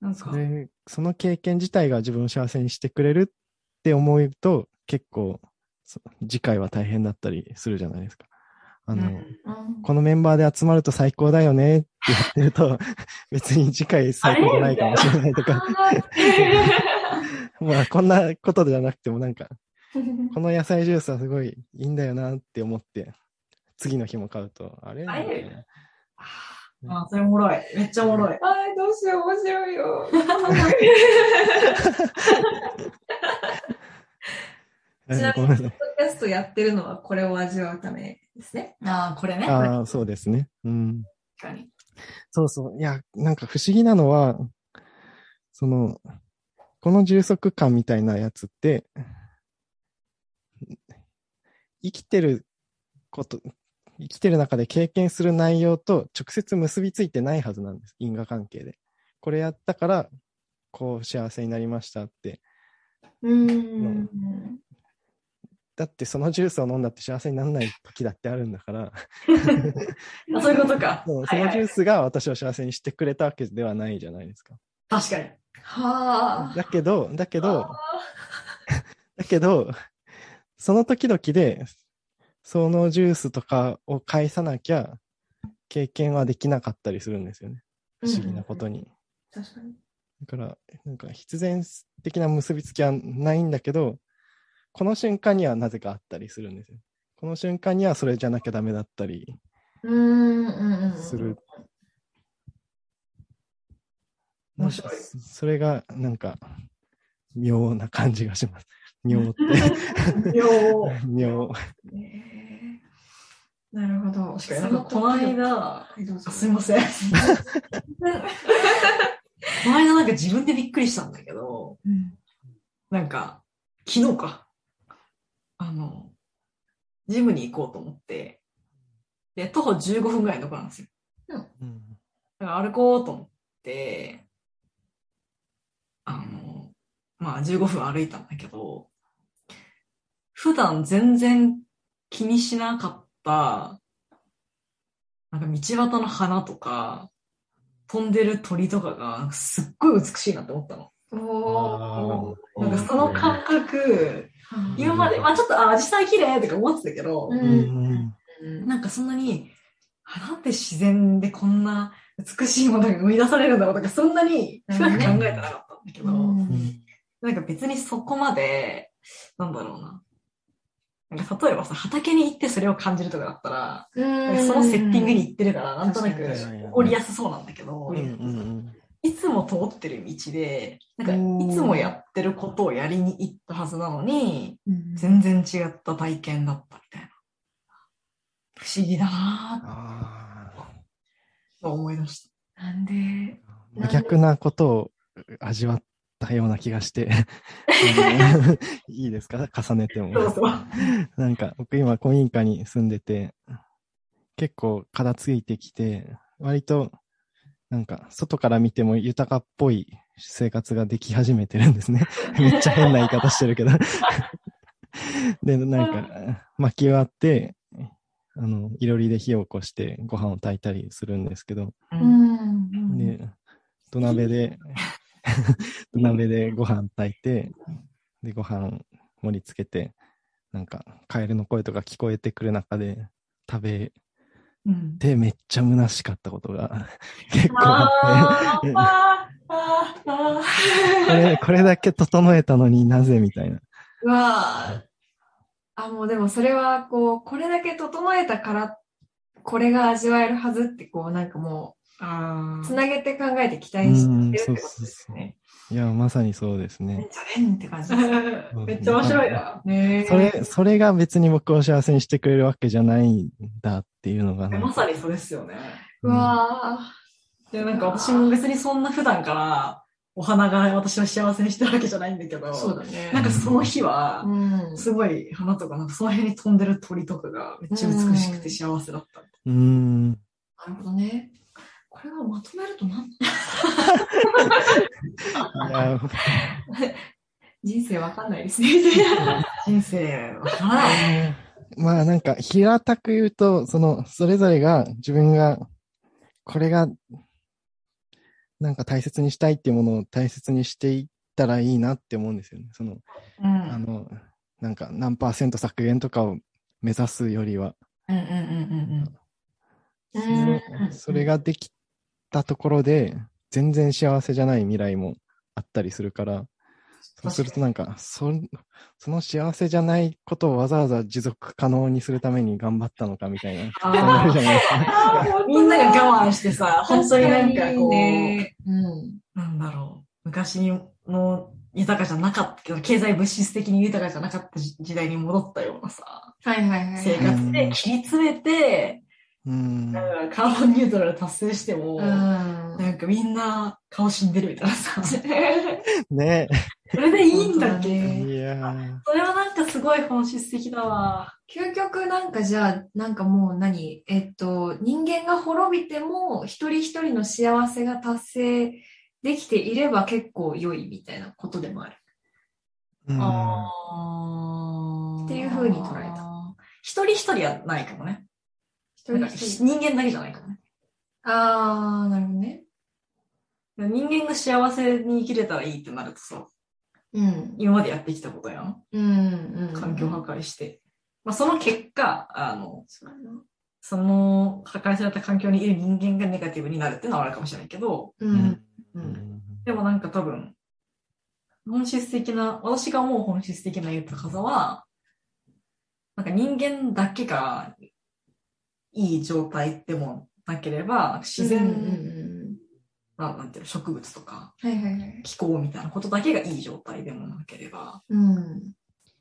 S2: なんか。
S1: そ、の経験自体が自分を幸せにしてくれるって思うと、結構、そ次回は大変だったりするじゃないですか。あの、
S2: うん。
S3: うん
S1: このメンバーで集まると最高だよねって言ってると、別に次回最高じゃないかもしれないとか、まあこんなことじゃなくてもなんか、この野菜ジュースはすごいいいんだよなって思って、次の日も買うと、あれ？
S2: あれ？
S1: みたいな
S2: あ、それおもろい。めっちゃおもろい。
S3: あーどうしよう、面白いよ。ちなみに、ポッドキャストやってるのはこれを味わうためですね。
S2: ああ、これね。
S1: ああ、そうですね。うん。
S2: 確かに。
S1: そうそう。いや、なんか不思議なのは、その、この充足感みたいなやつって、生きてること、生きてる中で経験する内容と直接結びついてないはずなんです。因果関係で。これやったから、こう幸せになりましたって。
S3: うん。
S1: だってそのジュースを飲んだって幸せにならない時だってあるんだから、
S2: あそういうことか。
S1: そうそのジュースが私を幸せにしてくれたわけではないじゃないですか。
S2: 確かに。
S3: はあ。
S1: だけど、だけど、
S3: あ
S1: だけど、その時々で、そのジュースとかを返さなきゃ、経験はできなかったりするんですよね。不思議なことに。
S3: ー確かに。
S1: だから、なんか必然的な結びつきはないんだけど、この瞬間にはなぜかあったりするんですよ。この瞬間にはそれじゃなきゃダメだったり
S3: うんうんうんうん。
S1: する。
S2: 面白い
S1: それが、なんか、妙な感じがします。妙って。
S2: よ
S1: 妙。
S3: ねなるほど。
S2: 確かになんかこの間、すいません。この間なんか自分でびっくりしたんだけど、
S3: うん
S2: なんか、昨日か。あの、ジムに行こうと思って、で、徒歩15分ぐらいのところなんですよ。
S1: うん
S2: だから歩こうと思って、あの、まあ15分歩いたんだけど、普段全然気にしなかった、なんか道端の花とか、飛んでる鳥とかが、すっごい美しいなって思ったの。
S3: おー。
S2: なんかその感覚、今まで、まあちょっと、あ、アジサイ綺麗とか思ってたけど、
S3: う
S1: うん。ん
S2: なんかそんなに、あなんで自然でこんな美しいものが生み出されるんだろうとか、そんなに深く考えてなかったんだけど、
S3: うん。
S2: なんか別にそこまで、なんだろうな。なんか例えばさ、畑に行ってそれを感じるとかだったら、そのセッティングに行ってるから、なんとなく起こりやすそうなんだけど、いつも通ってる道で、なんかいつもやってることをやりに行ったはずなのに、
S3: うん
S2: 全然違った体験だったみたいな。不思議だなと思い出した。
S3: なんで、
S1: 真逆なことを味わったような気がして、いいですか？重ねても。
S2: どうぞ。
S1: なんか、僕今古民家に住んでて、結構片付いてきて、割と、なんか、外から見ても豊かっぽい生活ができ始めてるんですね。めっちゃ変な言い方してるけど。で、なんか、薪き終わって、あの、いろりで火を起こしてご飯を炊いたりするんですけど、
S2: う
S3: うんん。
S1: で、土鍋で、土 鍋でご飯炊いて、で、ご飯盛り付けて、なんか、カエルの声とか聞こえてくる中で、食べ
S2: うん。
S1: てめっちゃ虚しかったことが 結構あって、これ、これだけ整えたのになぜみたいな。
S3: うわーあ、もうでもそれは、こう、これだけ整えたから、これが味わえるはずって、こう、なんかもう、つなげて考えて期待してるってことですね。
S1: いや、まさにそうです
S3: めっ
S1: ね。
S3: ちゃ変って感じです。
S2: めっちゃ面白いな。ね
S1: それ、それが別に僕を幸せにしてくれるわけじゃないんだっていうのが
S2: まさにそうですよね。
S3: うわ
S2: で、なんか私も別にそんな普段からお花が私を幸せにしてるわけじゃないんだけど、
S3: ーそうだね。
S2: なんかその日は、
S3: うん。
S2: すごい花とか、なんかその辺に飛んでる鳥とかがめっちゃ美しくて幸せだった。
S1: うーん。
S3: なるほどね。これはまとめると何 人生わかんないですね。
S2: 人生わからない。
S1: まあなんか平たく言うと、その、それぞれが自分が、これが、なんか大切にしたいっていうものを大切にしていったらいいなって思うんですよね。その、
S2: うん。
S1: あの、なんか何パーセント削減とかを目指すよりは、
S2: うんうんうんうん
S1: それそれができたところで、全然幸せじゃない未来もあったりするから、そうするとなんか、そその幸せじゃないことをわざわざ持続可能にするために頑張ったのかみたいな、そうなるじゃないですか。
S2: みんなが我慢してさ、本当になんかこう、
S3: ね。うん。
S2: なんだろう、昔の豊かじゃなかったけど、経済物質的に豊かじゃなかった時時代に戻ったようなさ、
S3: はいはいはい。
S2: 生活で切り詰めて、
S1: うん。
S2: なんかカーボンニュートラル達成しても、
S3: うん。
S2: なんかみんな顔死んでるみたいなさ、
S1: ね
S2: それでいいんだっけ、
S1: いやー
S2: それはなんかすごい本質的だわ。
S3: 究極なんかじゃあ、なんかもう何？えっと、人間が滅びても、一人一人の幸せが達成できていれば結構良いみたいなことでもある。
S1: うん
S2: あ
S3: っていう風に捉えた。
S2: 一人一人はないかもね。
S3: 一
S2: なんか
S3: 人一人。
S2: 人間だけじゃないかもね。
S3: あー、なるほどね。
S2: 人間が幸せに生きれたらいいってなるとさ、
S3: うん。
S2: 今までやってきたことやん。
S3: うん、うん。
S2: 環境破壊して。まあ、その結果、あの、
S3: そ
S2: の破壊された環境にいる人間がネガティブになるっていうのはあるかもしれないけど、
S3: う。
S1: うんん
S3: うん。
S2: でもなんか多分、本質的な、私が思う本質的な豊かさは、なんか人間だけがいい状態でもなければ、自然、
S3: うんうん
S2: ななんていうの、植物とか。気候みたいなことだけがいい状態でもなければ、
S3: うん。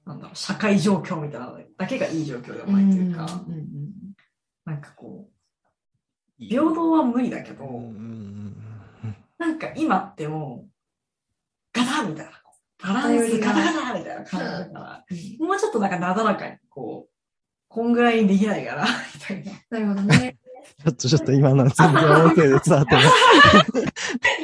S2: なんだろう、社会状況みたいなのだけがいい状況でもないというか、
S3: うんうん
S2: なんかこう、平等は無理だけど、
S1: うんうん
S2: なんか今ってもう、ガタンみたいな、バランスガタガタみたいな感じだから、もうちょっとなんかなだらかに、こう、こんぐらいにできないかな、みたいな。
S3: なるほどね。
S1: ちょっとちょっと今のは全然音声で伝わってない。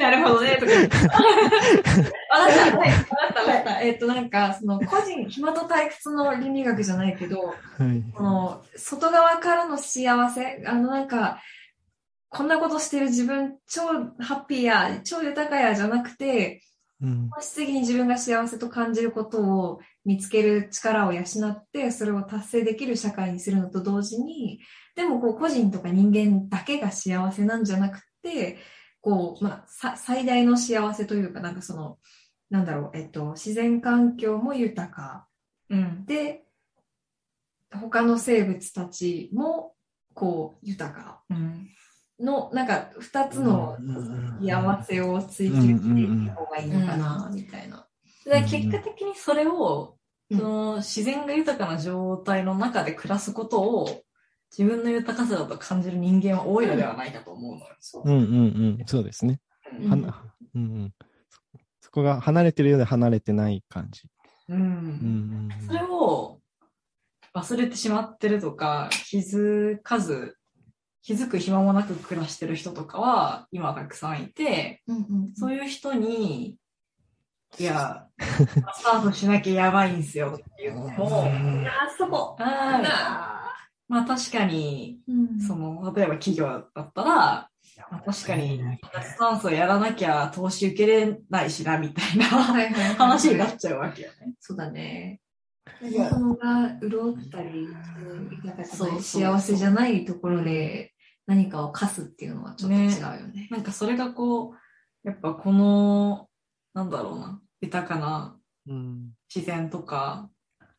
S2: なるほどね、とか。
S3: わかった、はい、わかった、わかった。えっと、なんか、その、個人、暇と退屈の倫理学じゃないけど、
S1: はい。
S3: この、外側からの幸せ、あの、なんか、こんなことしてる自分、超ハッピーや、超豊かや、じゃなくて、
S1: うん
S3: 本質的に自分が幸せと感じることを見つける力を養って、それを達成できる社会にするのと同時に、でもこう個人とか人間だけが幸せなんじゃなくて、こう、まあ、さ最大の幸せというか、なんかその、なんだろう、えっと、自然環境も豊か
S2: うん。
S3: で、他の生物たちも、こう、豊か
S2: うん。
S3: の、なんか、二つの幸せを追求していった方がいいのかな、みたいな。
S2: で結果的にそれを、
S3: うん
S2: その自然が豊かな状態の中で暮らすことを自分の豊かさだと感じる人間は多いのではないかと思うのよ。
S1: うんうんうん。そうですね。
S2: うん
S1: はなうんうん、そそこが離れてるようで離れてない感じ。
S2: う。
S1: うんんうん
S2: それを忘れてしまってるとか、気づかず、気づく暇もなく暮らしてる人とかは今たくさんいて、
S3: うんうん
S2: そういう人に、いや、スタートしなきゃやばいんすよ。って言っても、
S1: うん
S3: あ、そこ。
S2: あー
S3: あ
S2: まあ確かに、
S3: うん。
S2: その、例えば企業だったら、まあ確かに、脱炭素やらなきゃ投資受けれないしな、みたいな話になっちゃうわけよね。
S3: そうだね。子供が潤ったり、なんか
S2: そう
S3: 幸せじゃないところで何かを課すっていうのはちょっと違うよね。
S2: なんかそれがこう、やっぱこの、なんだろうな、豊かな。
S1: うん。
S2: 自然とか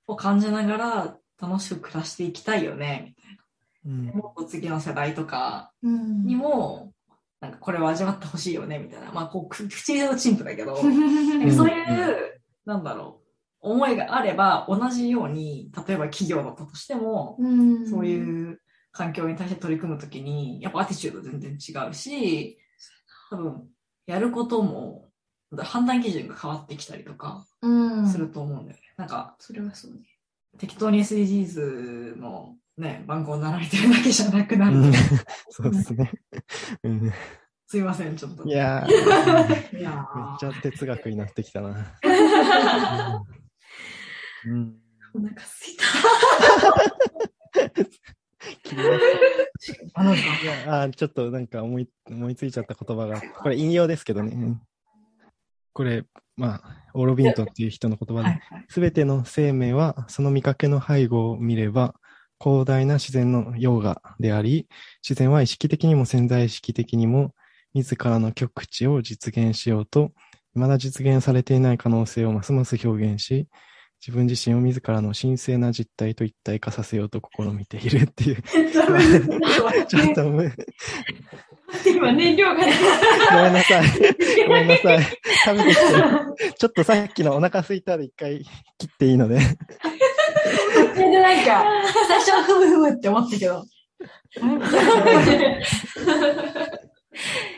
S2: を感じながら楽しく暮らしていきたいよね、みたい
S1: うん。
S2: な。もっと次の世代とか
S3: うん。
S2: にも、なんかこれを味わってほしいよね、みたいな。まあ、こう、く口で言うと陳腐だけど、そういう、なんだろう、思いがあれば、同じように、例えば企業だったとしても、
S3: うん。
S2: そういう環境に対して取り組むときに、やっぱアティチュード全然違うし、多分、やることも、判断基準が変わってきたりとか
S3: うん
S2: すると思うんだよね。なんか、
S3: それはそうね。
S2: 適当に SDGs のね、番号を並べてるだけじゃなくなる。
S1: うんそうですね。うん
S2: すいません、ちょっと。
S1: いやー、
S2: いや
S1: めっ
S2: ー
S1: ちゃ哲学になってきたな。うん
S3: お腹すいた。
S2: あ
S1: ちょっとなんか思い思いついちゃった言葉が、これ引用ですけどね。うんこれ、まあ、オーロビントっていう人の言葉で、
S2: はいはい。
S1: すべての生命はその見かけの背後を見れば、広大な自然の溶河であり、自然は意識的にも潜在意識的にも、自らの極地を実現しようと、未だ実現されていない可能性をますます表現し、自分自身を自らの神聖な実体と一体化させようと試みているっていう、ちょっとむ、
S3: 今燃料がね。
S1: ごめんなさい。ごめんなさい。食べてきて、ちょっとさっきのお腹空いたで一回切っていいので。
S2: それでなんか、最初はふむふむって思ったけど。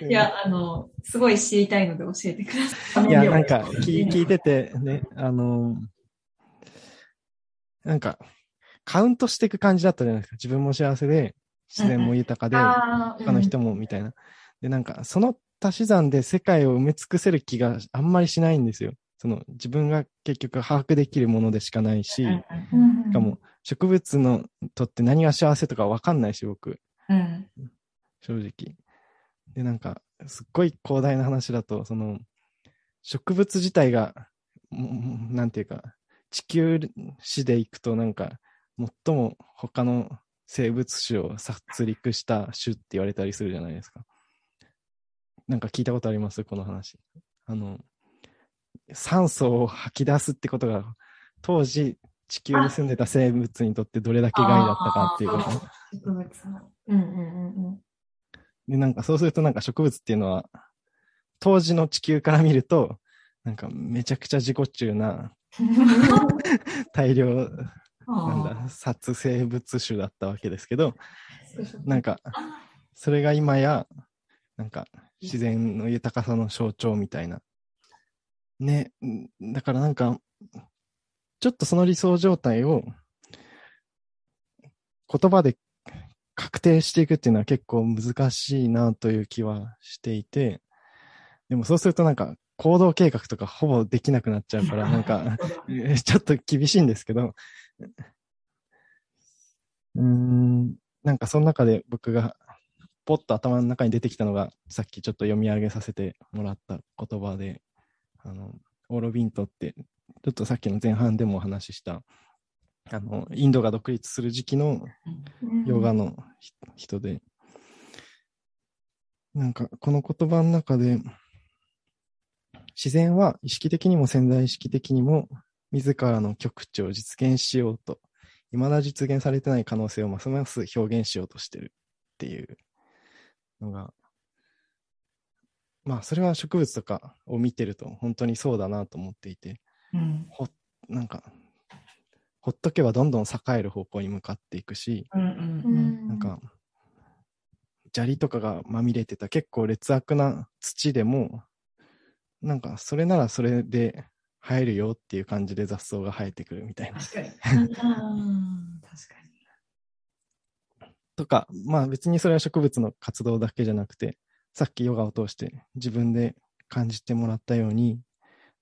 S3: いや、あの、すごい知りたいので教えてください。
S1: いや、なんか聞、聞いててね、あのーなんか、カウントしていく感じだったじゃないですか。自分も幸せで、自然も豊かで、
S3: あ
S1: 他の人もみたいな。で、なんか、その足し算で世界を埋め尽くせる気があんまりしないんですよ。その、自分が結局把握できるものでしかないし、
S3: うん
S1: しかも、植物のとって何が幸せとかわかんないし、僕。
S2: うん。
S1: 正直。で、なんか、すっごい広大な話だと、その、植物自体が、なんていうか、地球史でいくとなんか、最も他の生物種を殺戮した種って言われたりするじゃないですか。なんか聞いたことあります？この話。あの、酸素を吐き出すってことが、当時地球に住んでた生物にとってどれだけ害だったかっていうこと。
S3: うんうんうん。
S1: で、なんかそうするとなんか植物っていうのは、当時の地球から見ると、なんかめちゃくちゃ自己中な 大量、なんだ、殺生物種だったわけですけど、なんか、それが今や、なんか自然の豊かさの象徴みたいな。ね、んだからなんか、ちょっとその理想状態を言葉で確定していくっていうのは結構難しいなという気はしていて、でもそうするとなんか行動計画とかほぼできなくなっちゃうから、なんか、えーちょっと厳しいんですけど、うーん、なんかその中で僕がポッと頭の中に出てきたのが、さっきちょっと読み上げさせてもらった言葉で、あの、オーロビントって、ちょっとさっきの前半でもお話しした、あの、インドが独立する時期のヨガのひ人で、なんか、この言葉の中で、自然は意識的にも潜在意識的にも、自らの極致を実現しようと、未だ実現されてない可能性をますます表現しようとしてるっていうのが、まあ、それは植物とかを見てると本当にそうだなと思っていて、
S2: うん。
S1: ほ、なんか、ほっとけばどんどん栄える方向に向かっていくし、
S2: うんうんうん。
S1: なんか、砂利とかがまみれてた結構劣悪な土でも、なんかそれならそれで生えるよっていう感じで雑草が生えてくるみたいな。
S2: 確かに。
S3: うん
S2: 確か
S1: とか、まあ別にそれは植物の活動だけじゃなくて、さっきヨガを通して自分で感じてもらったように、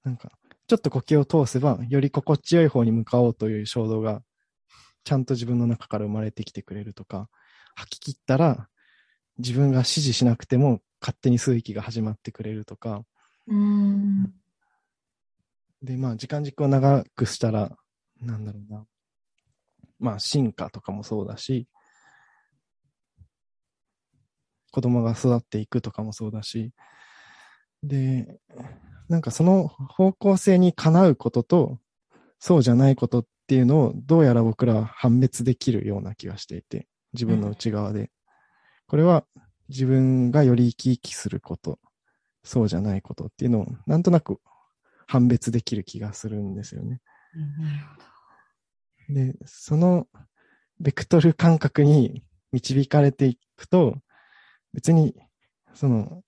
S1: なんかちょっと呼吸を通せばより心地よい方に向かおうという衝動がちゃんと自分の中から生まれてきてくれるとか、吐き切ったら自分が指示しなくても勝手に吸う息が始まってくれるとか、
S3: うん。
S1: で、まあ時間軸を長くしたら、なんだろうな。まあ進化とかもそうだし、子供が育っていくとかもそうだし、で、なんかその方向性にかなうことと、そうじゃないことっていうのをどうやら僕らは判別できるような気がしていて、自分の内側で。これは自分がより生き生きすること、そうじゃないことっていうのをなんとなく判別できる気がするんですよね。
S2: に。なるほど。
S1: で、そのベクトル感覚に導かれていくと、別に、その、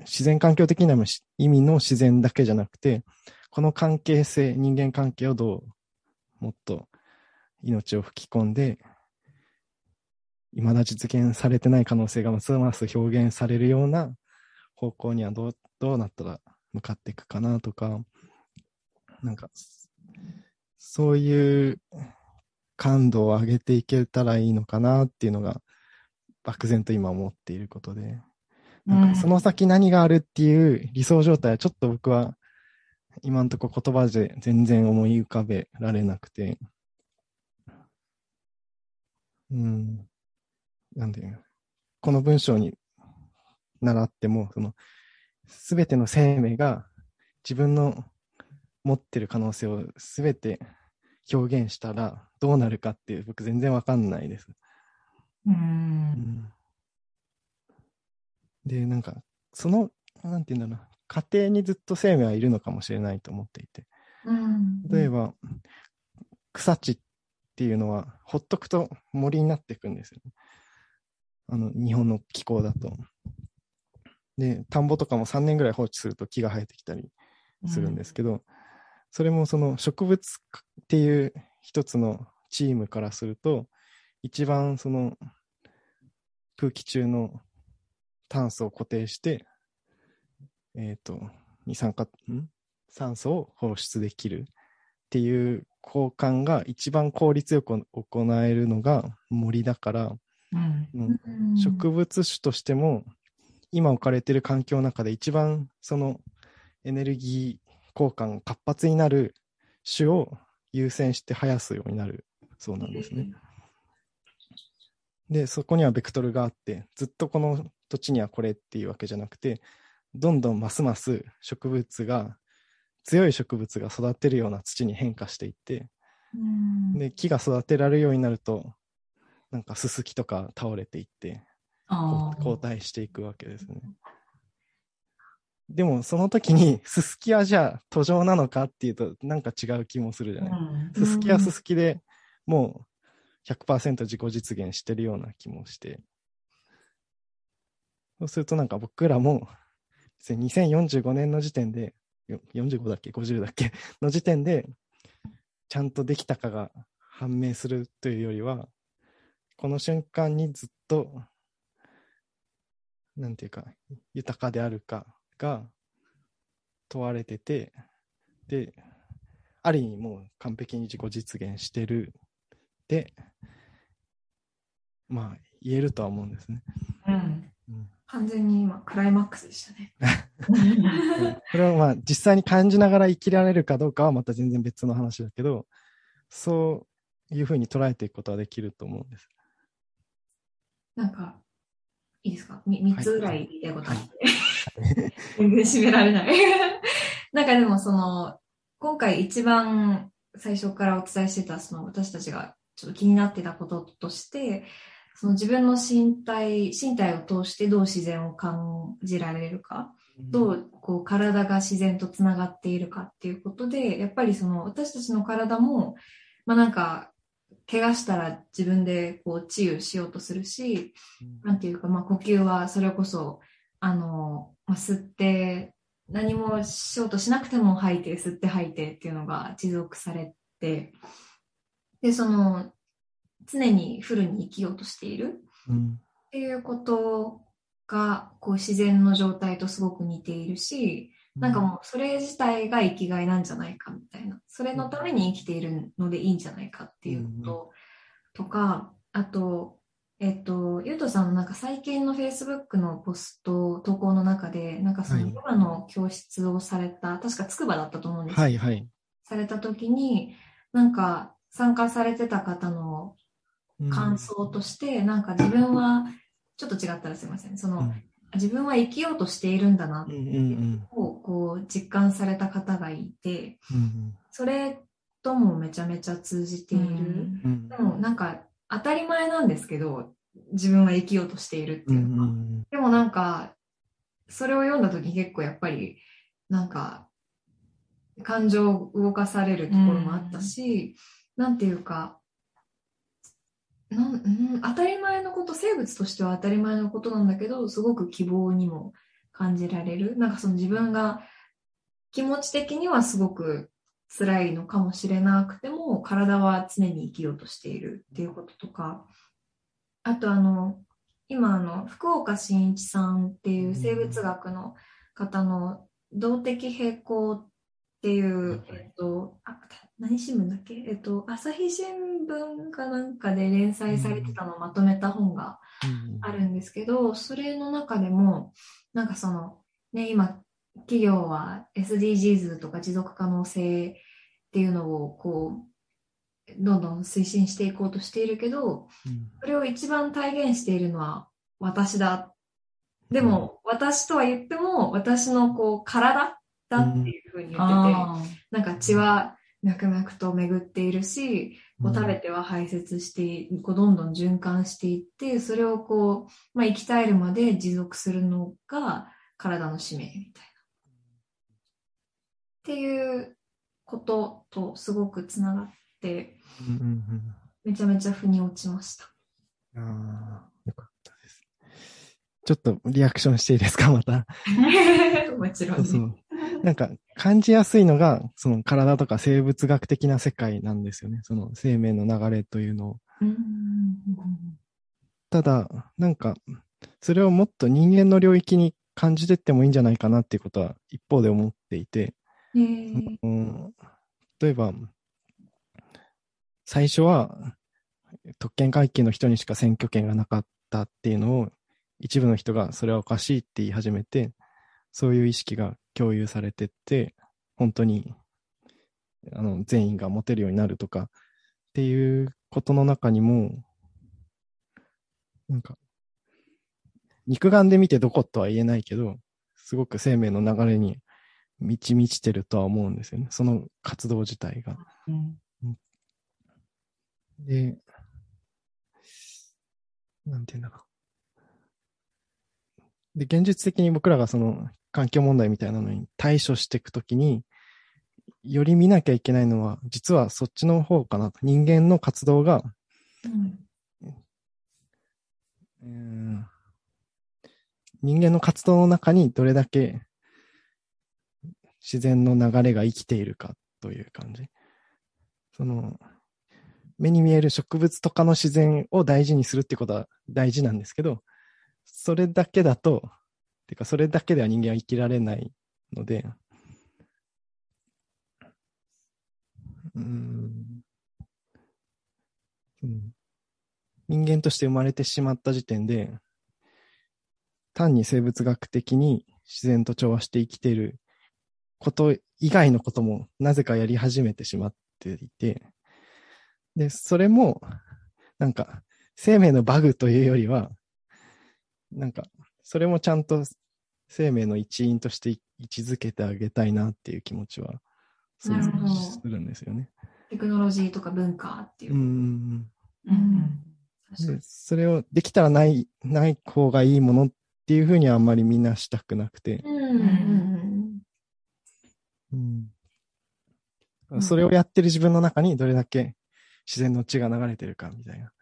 S1: 自然環境的な意味の自然だけじゃなくて、この関係性、人間関係をどうもっと命を吹き込んで、未だ実現されてない可能性がますます表現されるような方向にはどう、どうなったら向かっていくかなとか、なんか、そういう感度を上げていけたらいいのかなっていうのが、漠然と今思っていることで、なんかその先何があるっていう理想状態はちょっと僕は今んとこ言葉で全然思い浮かべられなくて、うん、なんで、この文章に習っても、その、すべての生命が自分の持ってる可能性をすべて表現したらどうなるかっていう僕全然わかんないです。
S2: う。
S1: うんんで、なんか、その、なんていうんだろうな、家庭にずっと生命はいるのかもしれないと思っていて。
S3: うん。
S1: 例えば、草地っていうのは、ほっとくと森になっていくんですよね。あの、日本の気候だと。で、田んぼとかも3年ぐらい放置すると木が生えてきたりするんですけど、それもその植物っていう一つのチームからすると、一番その空気中の炭素を固定して、えっ、と、二酸化、ん？酸素を放出できるっていう交換が一番効率よく行えるのが森だから、
S2: うん。
S1: 植物種としても今置かれている環境の中で一番そのエネルギー交換が活発になる種を優先して生やすようになるそうなんですね。で、そこにはベクトルがあって、ずっとこの土地にはこれっていうわけじゃなくて、どんどんますます植物が、強い植物が育てるような土に変化していって、
S3: うん
S1: で、木が育てられるようになると、なんかススキとか倒れていって、
S2: ああ。
S1: 交代していくわけですね。でも、その時に、ススキはじゃあ途上なのかっていうと、なんか違う気もするじゃない？
S2: うん
S1: ススキはススキでもう100%自己実現してるような気もして。そうするとなんか僕らも、別に2045年の時点で、よ45だっけ ?50 だっけ？の時点で、ちゃんとできたかが判明するというよりは、この瞬間にずっと、なんていうか、豊かであるかが問われてて、で、ある意味もう完璧に自己実現してるで、まあ言えるとは思うんですね。
S2: うん。
S1: うん
S3: 完全に今、クライマックスでしたね。
S1: これはまあ実際に感じながら生きられるかどうかはまた全然別の話だけど、そういうふうに捉えていくことはできると思うんです。
S3: なんか、いいですか？み ?3 つぐらい言いたいことあって。全然締められない。なんかでもその、今回一番最初からお伝えしてた、その私たちがちょっと気になってたこととして、その自分の身体、身体を通してどう自然を感じられるか、どうこう体が自然とつながっているかっていうことで、やっぱりその私たちの体も、まあなんか、怪我したら自分でこう治癒しようとするし、なんていうか、まあ呼吸はそれこそ、あの、まあ、吸って、何もしようとしなくても吐いて、吸って吐いてっていうのが持続されて、で、その、常にフルに生きようとしている。
S1: うん。
S3: っていうことが、こう自然の状態とすごく似ているし、なんかもうそれ自体が生きがいなんじゃないかみたいな。それのために生きているのでいいんじゃないかっていうこととか、あと、えっと、ゆうとさんのなんか最近の Facebook のポスト、投稿の中で、なんかその
S1: はい。
S3: ヨガの教室をされた、確か筑波だったと思うんですけど
S1: はいはい。
S3: された時に、なんか参加されてた方の
S1: うん。
S3: 感想として、なんか自分は、ちょっと違ったらすいません。その、
S1: うん。
S3: 自分は生きようとしているんだなって
S1: うんうん
S3: をこう実感された方がいて、
S1: うん
S3: それともめちゃめちゃ通じている。
S1: うん。
S3: でもなんか当たり前なんですけど、自分は生きようとしているって
S1: うんう
S3: いうのは。
S1: ん
S3: でもなんか、それを読んだ時結構やっぱり、なんか、感情を動かされるところもあったし、なんていうか、なんうん、当たり前のこと、生物としては当たり前のことなんだけど、すごく希望にも感じられる。なんかその自分が気持ち的にはすごく辛いのかもしれなくても、体は常に生きようとしているっていうこととか、あとあの、今あの、福岡伸一さんっていう生物学の方の動的平衡っていう、えっと、あ何新聞だっけ？えっと、朝日新聞かなんかで連載されてたのをまとめた本があるんですけど、それの中でも、なんかその、ね、今、企業は SDGs とか持続可能性っていうのをこう、どんどん推進していこうとしているけど、それを一番体現しているのは私だ。でも、私とは言っても、私のこう、体だっていうふうに言ってて、
S2: あ
S3: なんか血は脈々と巡っているし、こう食べ
S1: て
S3: ては排泄して、こうどんどん循環していって、それをこう、まあ、生き絶えるまで持続するのが体の使命みたいな。っていうこととすごくつながって、めちゃめちゃ腑に落ちました。
S1: ああ、よかったです。ちょっとリアクションしていいですか、また？
S3: もちろんね。
S1: そうそう。なんか、感じやすいのが、その体とか生物学的な世界なんですよね。その生命の流れというのを。
S3: うん
S1: ただ、なんか、それをもっと人間の領域に感じてってもいいんじゃないかなっていうことは一方で思っていて、
S3: えー。
S1: うん、例えば、最初は特権階級の人にしか選挙権がなかったっていうのを一部の人がそれはおかしいって言い始めて、そういう意識が共有されてって、本当にあの全員が持てるようになるとかっていうことの中にも、なんか、肉眼で見てどことは言えないけど、すごく生命の流れに満ち満ちてるとは思うんですよね。その活動自体が。
S2: うん
S1: で、なんて言うんだろう。で、現実的に僕らがその環境問題みたいなのに対処していくときに、より見なきゃいけないのは、実はそっちの方かなと。人間の活動が、
S3: うん
S1: うん人間の活動の中にどれだけ自然の流れが生きているかという感じ。その、目に見える植物とかの自然を大事にするってことは大事なんですけど、それだけだと、てかそれだけでは人間は生きられないので、うんうん人間として生まれてしまった時点で、単に生物学的に自然と調和して生きていること以外のこともなぜかやり始めてしまっていて、で、それも、なんか、生命のバグというよりは、なんか、それもちゃんと生命の一員として位置づけてあげたいなっていう気持ちは、す
S3: る
S1: んですよね。
S3: テクノロジーとか文化っていう。う。
S1: ん。
S2: うん
S1: それをできたらない、ない方がいいものっていうふうにはあんまりみんなしたくなくて、
S3: うんうん
S1: うん
S3: ん
S1: それをやってる自分の中にどれだけ自然の血が流れてるかみたいな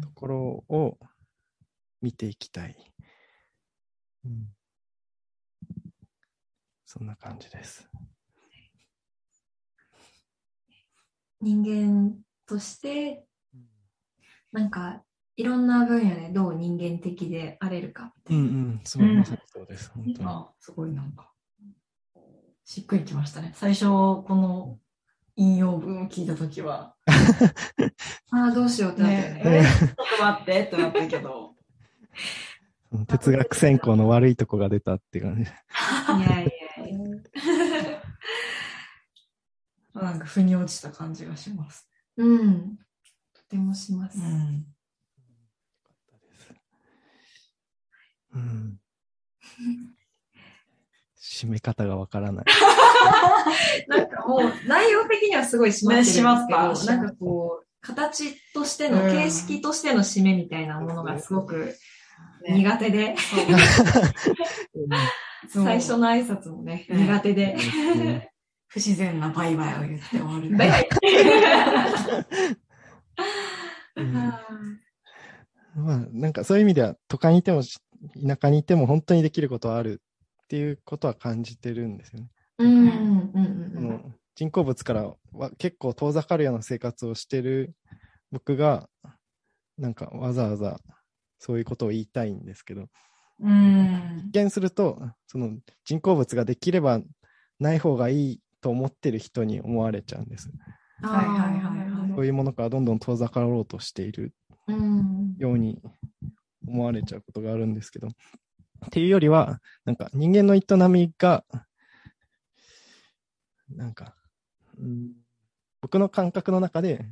S1: ところを見ていきたい。うん、そんな感じです。
S3: 人間として、なんか、いろんな分野でどう人間的であれるかみたいな。
S1: うんうん、そう、
S2: うん
S1: まさにそうです。本当に。
S2: あ、すごいなんか、しっくりきましたね。最初、この引用文を聞いたときは、
S3: ああ、どうしようってなったよね。
S2: ちょっと待ってってなったけど、
S1: う ん哲学専攻の悪いとこが出たって感じ。
S3: いやいやいや。
S2: なんか腑に落ちた感じがします。
S3: うん。とてもします。
S2: ん。
S1: うん。締め方がわからない。
S3: なんかもう、内容的にはすごい締まってるんですけど、なんかこう、形としての、
S2: うん
S3: 形式としての締めみたいなものがすごく
S2: ね。
S3: 苦手で、最初の挨拶もね、
S2: ね。
S3: 苦手で。
S1: うん
S2: 不自然なバイバイを言って終わる。
S3: バイバイ
S1: うんまあ、なんかそういう意味では、都会にいても、田舎にいても本当にできることはあるっていうことは感じてるんですよね。
S3: うんうんうん
S1: 人工物からは結構遠ざかるような生活をしてる僕が、なんかわざわざそういうことを言いたいんですけど、
S2: うん。
S1: 一見すると、その人工物ができればない方がいいと思ってる人に思われちゃうんです。
S2: はいはいはいはい
S1: そういうものからどんどん遠ざかろうとしている
S3: うん
S1: ように思われちゃうことがあるんですけど、っていうよりは、なんか人間の営みが、なんか、うん僕の感覚の中で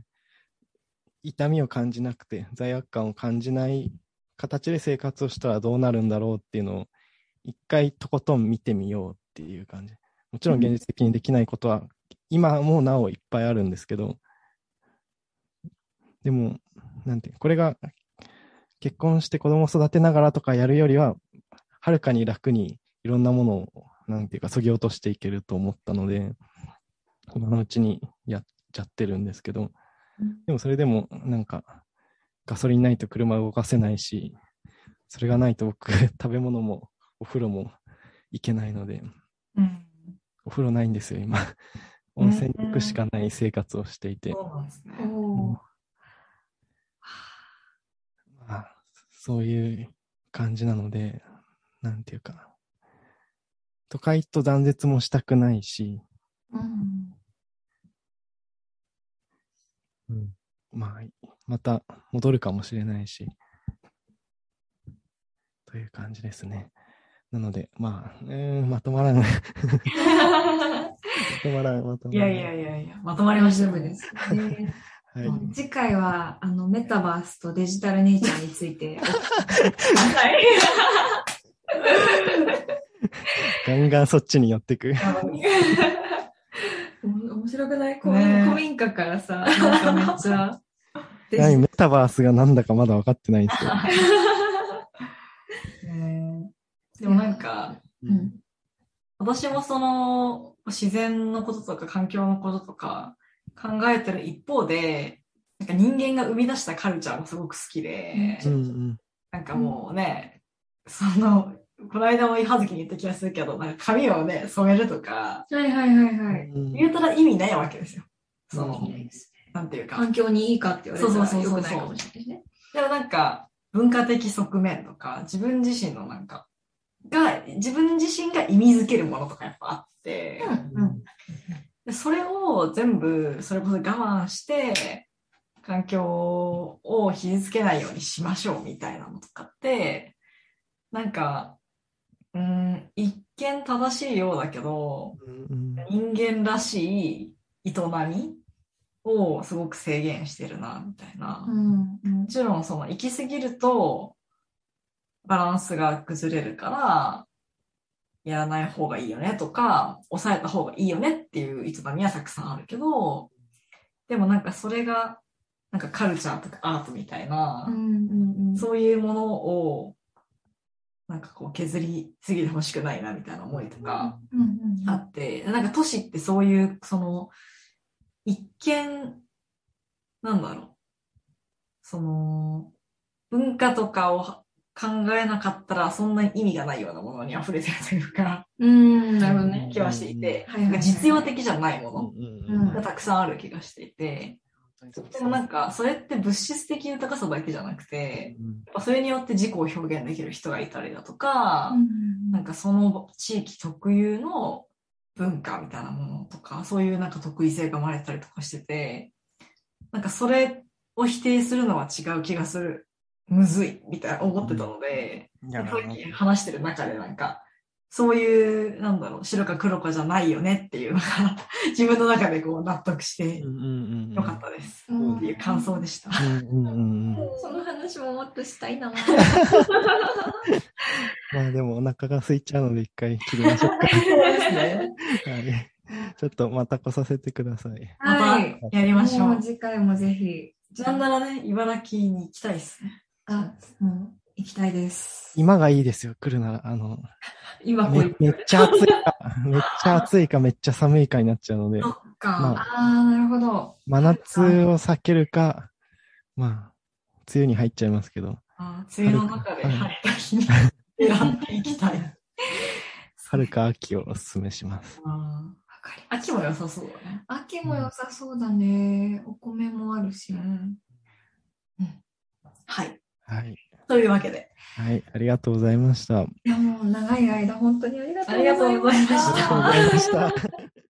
S1: 痛みを感じなくて罪悪感を感じない形で生活をしたらどうなるんだろうっていうのを一回とことん見てみようっていう感じ。もちろん現実的にできないことは今もなおいっぱいあるんですけど、でも、なんて、これが結婚して子供を育てながらとかやるよりは、はるかに楽にいろんなものを、なんていうか、そぎ落としていけると思ったので、今のうちにやっちゃってるんですけど
S3: うん、
S1: でもそれでも、なんか、ガソリンないと車動かせないし、それがないと僕、食べ物もお風呂も行けないので、
S2: うん。
S1: お風呂ないんですよ、今。温泉に行くしかない生活をしていて。
S2: そう
S1: いう感じなので、なんていうか、都会と断絶もしたくないし、
S3: うん
S1: まあ、また戻るかもしれないし、という感じですね。なので、まあ、うーん、まとまらない。まとまらない、まとま
S2: い
S1: らない。
S2: やいやいやいや、まとまりました
S3: で。す。ね
S1: はい。
S3: 次回は、あの、メタバースとデジタルネイチャーについて。
S2: はい。
S1: ガンガンそっちに寄ってく。
S3: お面白くない？こう
S2: ね
S3: 古民家からさ、なんかめっちゃ。
S1: 何メタバースがなんだかまだ分かってないんですよ。
S2: ねでもなんか、
S3: うん
S2: 私もその自然のこととか環境のこととか考えてる一方で、なんか人間が生み出したカルチャーもすごく好きで、
S1: うんうん。
S2: なんかもうね、その、この間も葉月に言った気がするけど、なんか髪をね、染めるとか、
S3: はいはいはいはい。
S1: うん
S2: 言うたら意味ないわけですよ。その、
S3: いいです
S2: なんていうか。
S3: 環境にいいかって言われたら
S2: そうそうそうそう
S3: 良くないかもしれないね。
S2: でもなんか、文化的側面とか、自分自身のなんか、が、自分自身が意味づけるものとかやっぱあって、
S3: うんうん
S2: でそれを全部、それこそ我慢して、環境を傷つけないようにしましょうみたいなのとかって、なんか、うん、一見正しいようだけど、
S1: うん
S2: 人間らしい営みをすごく制限してるな、みたいな。
S3: うんうん
S2: もちろんその行き過ぎると、バランスが崩れるから、やらない方がいいよねとか、抑えた方がいいよねっていう営みはたくさんあるけど、でもなんかそれが、なんかカルチャーとかアートみたいな、
S3: うんうんうん。
S2: そういうものを、なんかこう削りすぎてほしくないなみたいな思いとか
S3: うんうんうん
S2: あって、なんか都市ってそういう、その、一見、なんだろう、その、文化とかを考えなかったらそんなに意味がないようなものに溢れてるというか、
S3: うん、なるほどね。
S2: 気はしていて、
S3: はいはいはい
S2: なんか実用的じゃないもの
S3: うん。
S2: がたくさんある気がしていて、でもなんか、それって物質的豊かさだけじゃなくて、
S1: うん。
S2: やっぱそれによって自己を表現できる人がいたりだとか、
S3: うん
S2: なんかその地域特有の文化みたいなものとか、そういうなんか得意性が生まれたりとかしてて、なんかそれを否定するのは違う気がする。むずい、みたいな思ってたので、
S1: いや
S2: さっき話してる中でなんか、そういう、なんだろう、白か黒かじゃないよねっていうのが、自分の中でこう納得して
S1: うんうんうん
S2: よかったです。
S3: うん
S2: っていう感想でした。
S1: うんうんうんうん
S3: その話ももっとしたいな。
S1: まあでもお腹が空いちゃうので一回切りましょうか。
S2: そうですね。
S1: はい。ちょっとまた来させてください。
S2: ま
S3: はい。
S2: たやりましょう。
S3: 次回もぜひ。
S2: なんならね、茨城に行きたいですね。
S3: あ、もう行きたいです。
S1: 今がいいですよ、来るなら。あの、
S2: 今
S1: めめっちゃ暑いか、めっちゃ暑いかめっちゃ寒いかになっちゃうので、
S2: そっか。
S1: ま
S3: ああ、なるほど。
S1: 真夏を避けるか、まあ、梅雨に入っちゃいますけど、
S2: あー梅雨の中で晴れた日に選んでいきたい。
S1: 春か秋をお勧めします。
S2: あ秋も良さそうだね。
S3: 秋も良さそうだね。お米もあるし。
S2: ん。はい。
S1: はい。
S2: というわけで。
S1: はい、ありがとうございました。あ
S3: いや、もう長い間本当に
S2: ありがとうございました
S1: りがとうございました。